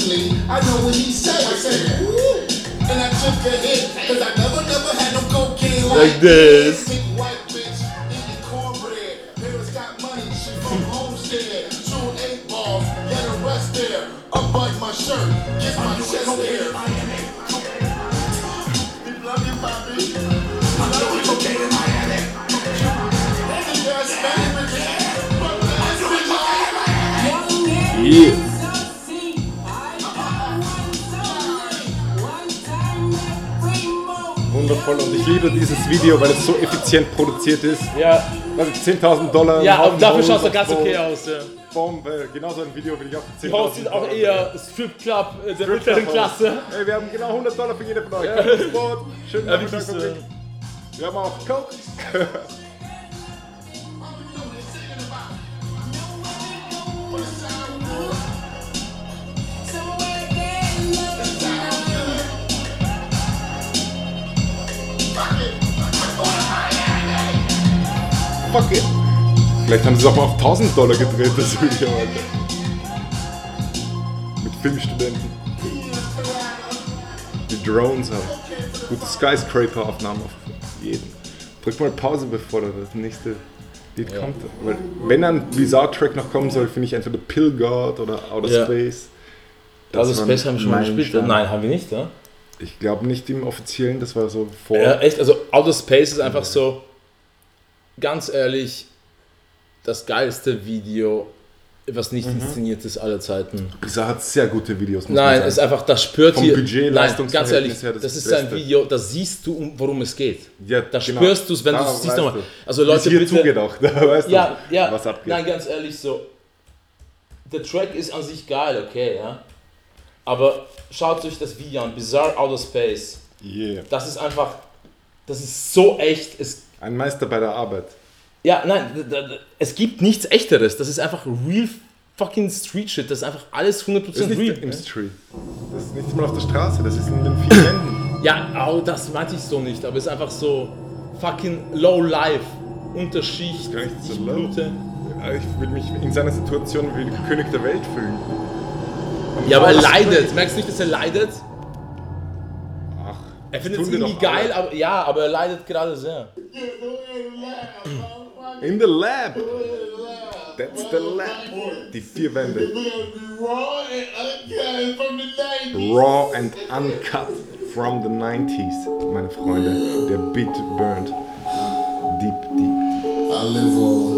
I: said. I know what he said. I said, woo. And I took a hit, cause I never, never had no cocaine like,
B: Like this.
I: Big white bitch, eating cornbread. Parents got money, she from [laughs] Homestead. Chewing eight balls, get arrested. Unbutton my shirt, get my chest hair. We love you, Bobby.
C: I'm doing cocaine in Miami.
I: Any girl Spanish, but I'm doing cocaine.
F: Young and
B: Yeah.
A: Wundervoll und ich liebe dieses Video, weil es so effizient produziert ist.
B: Ja,
A: Also 10.000 Dollar.
B: ja
A: Haufen
B: dafür es
A: auf
B: ganz okay aus. Ja.
A: Bombe, genau so ein Video will ich auch für
B: Die
A: 10.000
B: Host sieht auch
A: Dollar
B: eher Strip Club äh, der
A: Strip
B: mittleren
A: Club
B: Klasse.
A: Ey, wir haben genau 100 Dollar für jede von euch. Ins Boot. Schönen
B: Ja,
A: Nachmittag.
B: so.
A: Wir haben auch Coke. [laughs] [laughs]
F: Somewhere
A: Fuck it. Vielleicht haben sie es auch mal auf 1000 Dollar gedreht, das Video, Alter. Mit Filmstudenten. Die Drones haben. Gute Skyscraper-Aufnahmen auf jeden. Drück mal Pause, bevor das nächste Lied kommt. Weil, wenn ein Bizarre-Track noch kommen soll, finde ich entweder Pill God oder Outer
B: Ja.
A: Space.
B: Also
A: waren
B: Space haben wir schon mal gespielt. Nein, haben wir nicht, ja?
A: Ich glaube nicht im offiziellen, das war so vor.
B: Ja, echt, also Outer Space ist einfach so, ganz ehrlich, das geilste Video, was nicht inszeniert ist aller Zeiten.
A: Bizarre hat sehr gute Videos.
B: Nein,
A: man
B: ist einfach, das spürt
A: Vom
B: hier.
A: Budget,
B: nein, ganz ehrlich,
A: her das
B: das ist ein. Video, da siehst du, um- worum es geht.
A: Ja,
B: Da
A: genau.
B: spürst du es, wenn du es siehst nochmal. Also
A: es
B: Leute,
A: hier
B: bitte,
A: zugeht auch, [laughs] da weißt
B: ja,
A: du,
B: ja,
A: was abgeht.
B: nein, ganz ehrlich so, der Track ist an sich geil, okay, ja. Aber schaut euch das Video an, Bizarre Outer Space.
A: Yeah.
B: Das ist einfach, das ist so echt. Es,
A: Ein Meister bei der Arbeit.
B: ja, nein, es gibt nichts Echteres. Das ist einfach real fucking Street Shit. Das ist einfach alles 100%
A: Das ist nicht
B: real.
A: im Street. Das ist nicht mal auf der Straße, das ist in den vier Wänden.
B: Ja, oh, das meinte ich so nicht, aber es ist einfach so fucking low life. Unterschicht,
A: so
B: ich
A: low.
B: blute.
A: Ich würde mich in seiner Situation wie König der Welt fühlen.
B: Ja, aber er leidet. Merkst du nicht, dass er leidet?
A: Ach,
B: Er findet es irgendwie geil, aber ja, aber er leidet gerade sehr.
A: In the lab. That's the Lab. Die vier Wände.
I: Raw and uncut from the 90s.
A: Raw and uncut from the 90s. Meine Freunde, der Beat burned. Deep, deep.
I: I live on,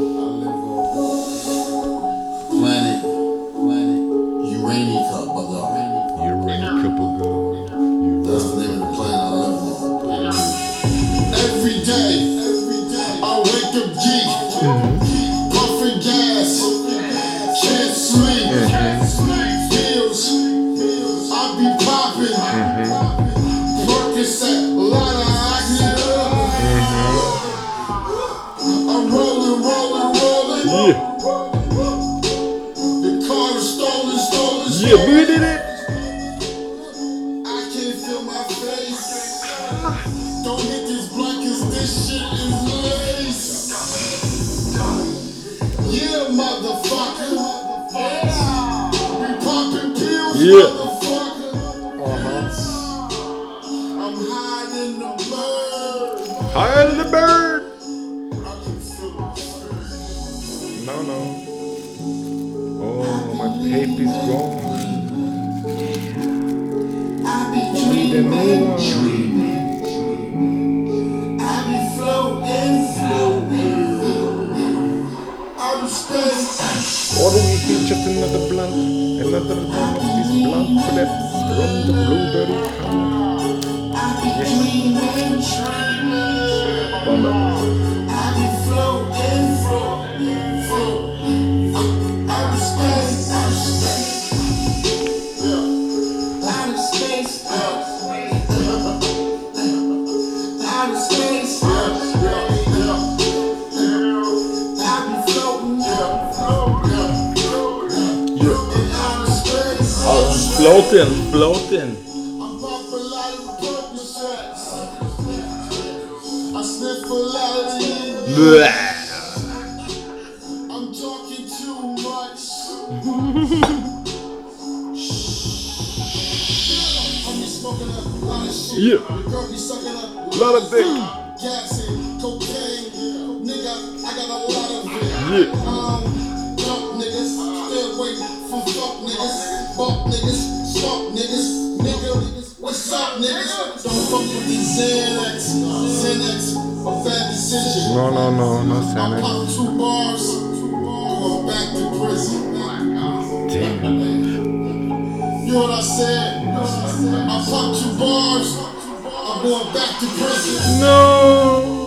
I: I pop two bars, I'm going back to prison.
A: No.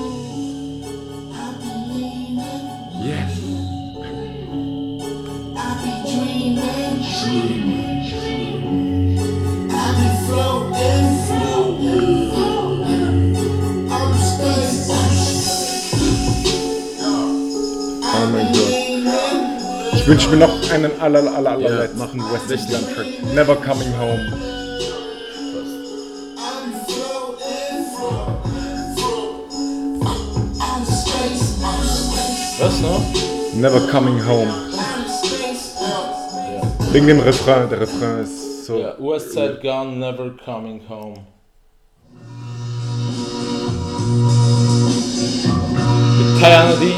A: Yes. Oh mein Gott. Ich wünsche mir noch einen aller, aller, allerletzten West
B: West
A: Indian Track. Never Coming Home.
B: Noch?
A: Never Coming Home.
I: space.
A: Wegen dem Refrain. Der Refrain ist so.
B: Ja, West Side Gun, Never Coming Home. Mit Kayana D.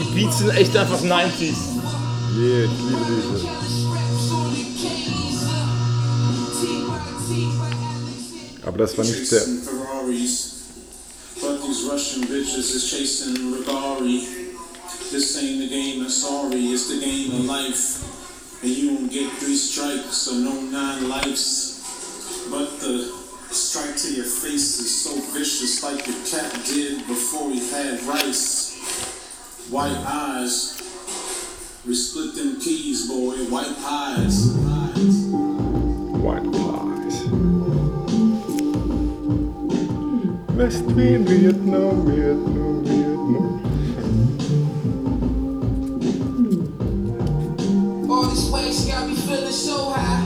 B: Die Beats sind echt einfach 90s.
A: Yeah, ich liebe diese. Aber das war nicht der.
C: Russian bitches is chasing Rigari. This ain't the game of sorry, it's the game of life. And you don't get three strikes or no nine lives. But the strike to your face is so vicious, like your cat did before he had rice. White eyes, we split them keys, boy. White eyes.
A: White West Wien, Vietnam, Vietnam, Vietnam.
F: All this waste got me feeling so high.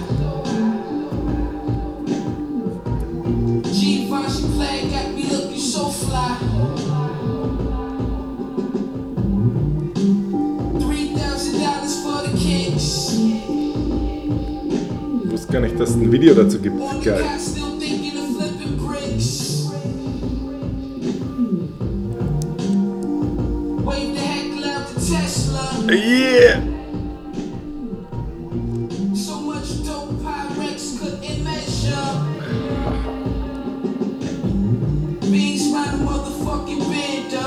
F: Givenchy flag got me looking so fly. Three thousand dollars for the kicks.
A: Ich wusste gar nicht, dass es ein Video dazu gibt. Geil. Yeah!
F: So much dope Pyrex couldn't measure. Motherfucking bando.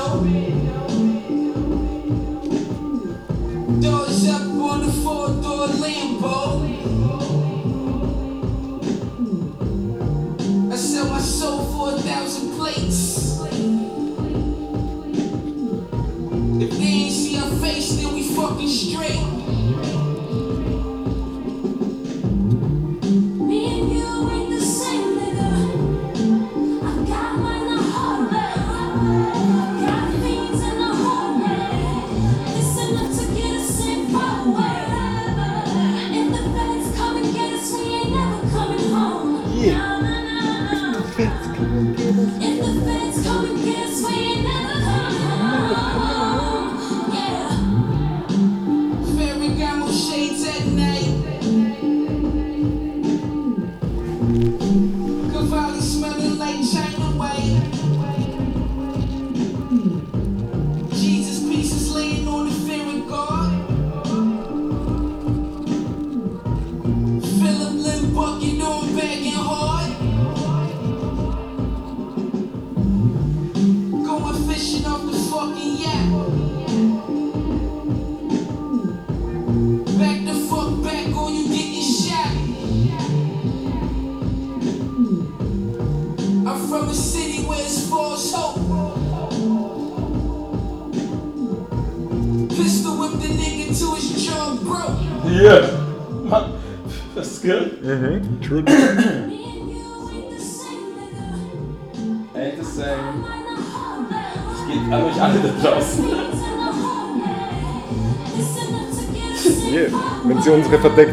F: Doors up on the four door Lambo. Fucking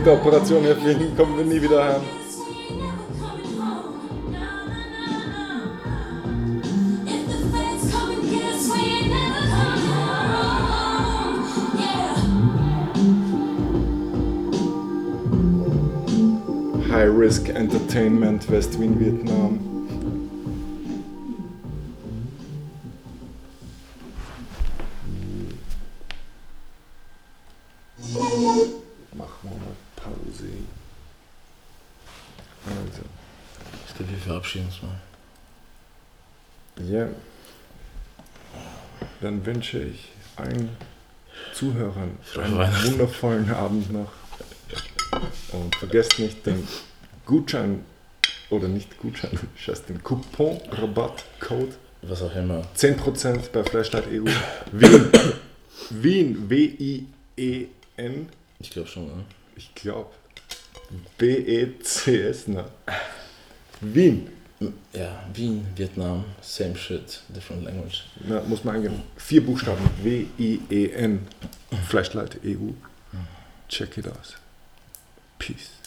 A: verdeckte Operation erfinden, kommen wir nie wieder heim. High Risk Entertainment, West Wien, Vietnam.
B: Verabschieden uns mal.
A: ja. Dann wünsche ich allen Zuhörern einen wundervollen Abend noch. Und vergesst nicht den Gutschein oder nicht Gutschein, [laughs] scheiß den Coupon-Rabattcode
B: Was auch immer.
A: 10% bei Flashlight.eu. Wien. Wien. W-I-E-N.
B: Ich glaube schon, ne?
A: Ich glaube. B-E-C-S. Na. Wien.
B: Ja, Wien, Vietnam, same shit, different language.
A: Na, muss man eingeben. Vier Buchstaben. W-I-E-N. Flashlight.eu. Check it out. Peace.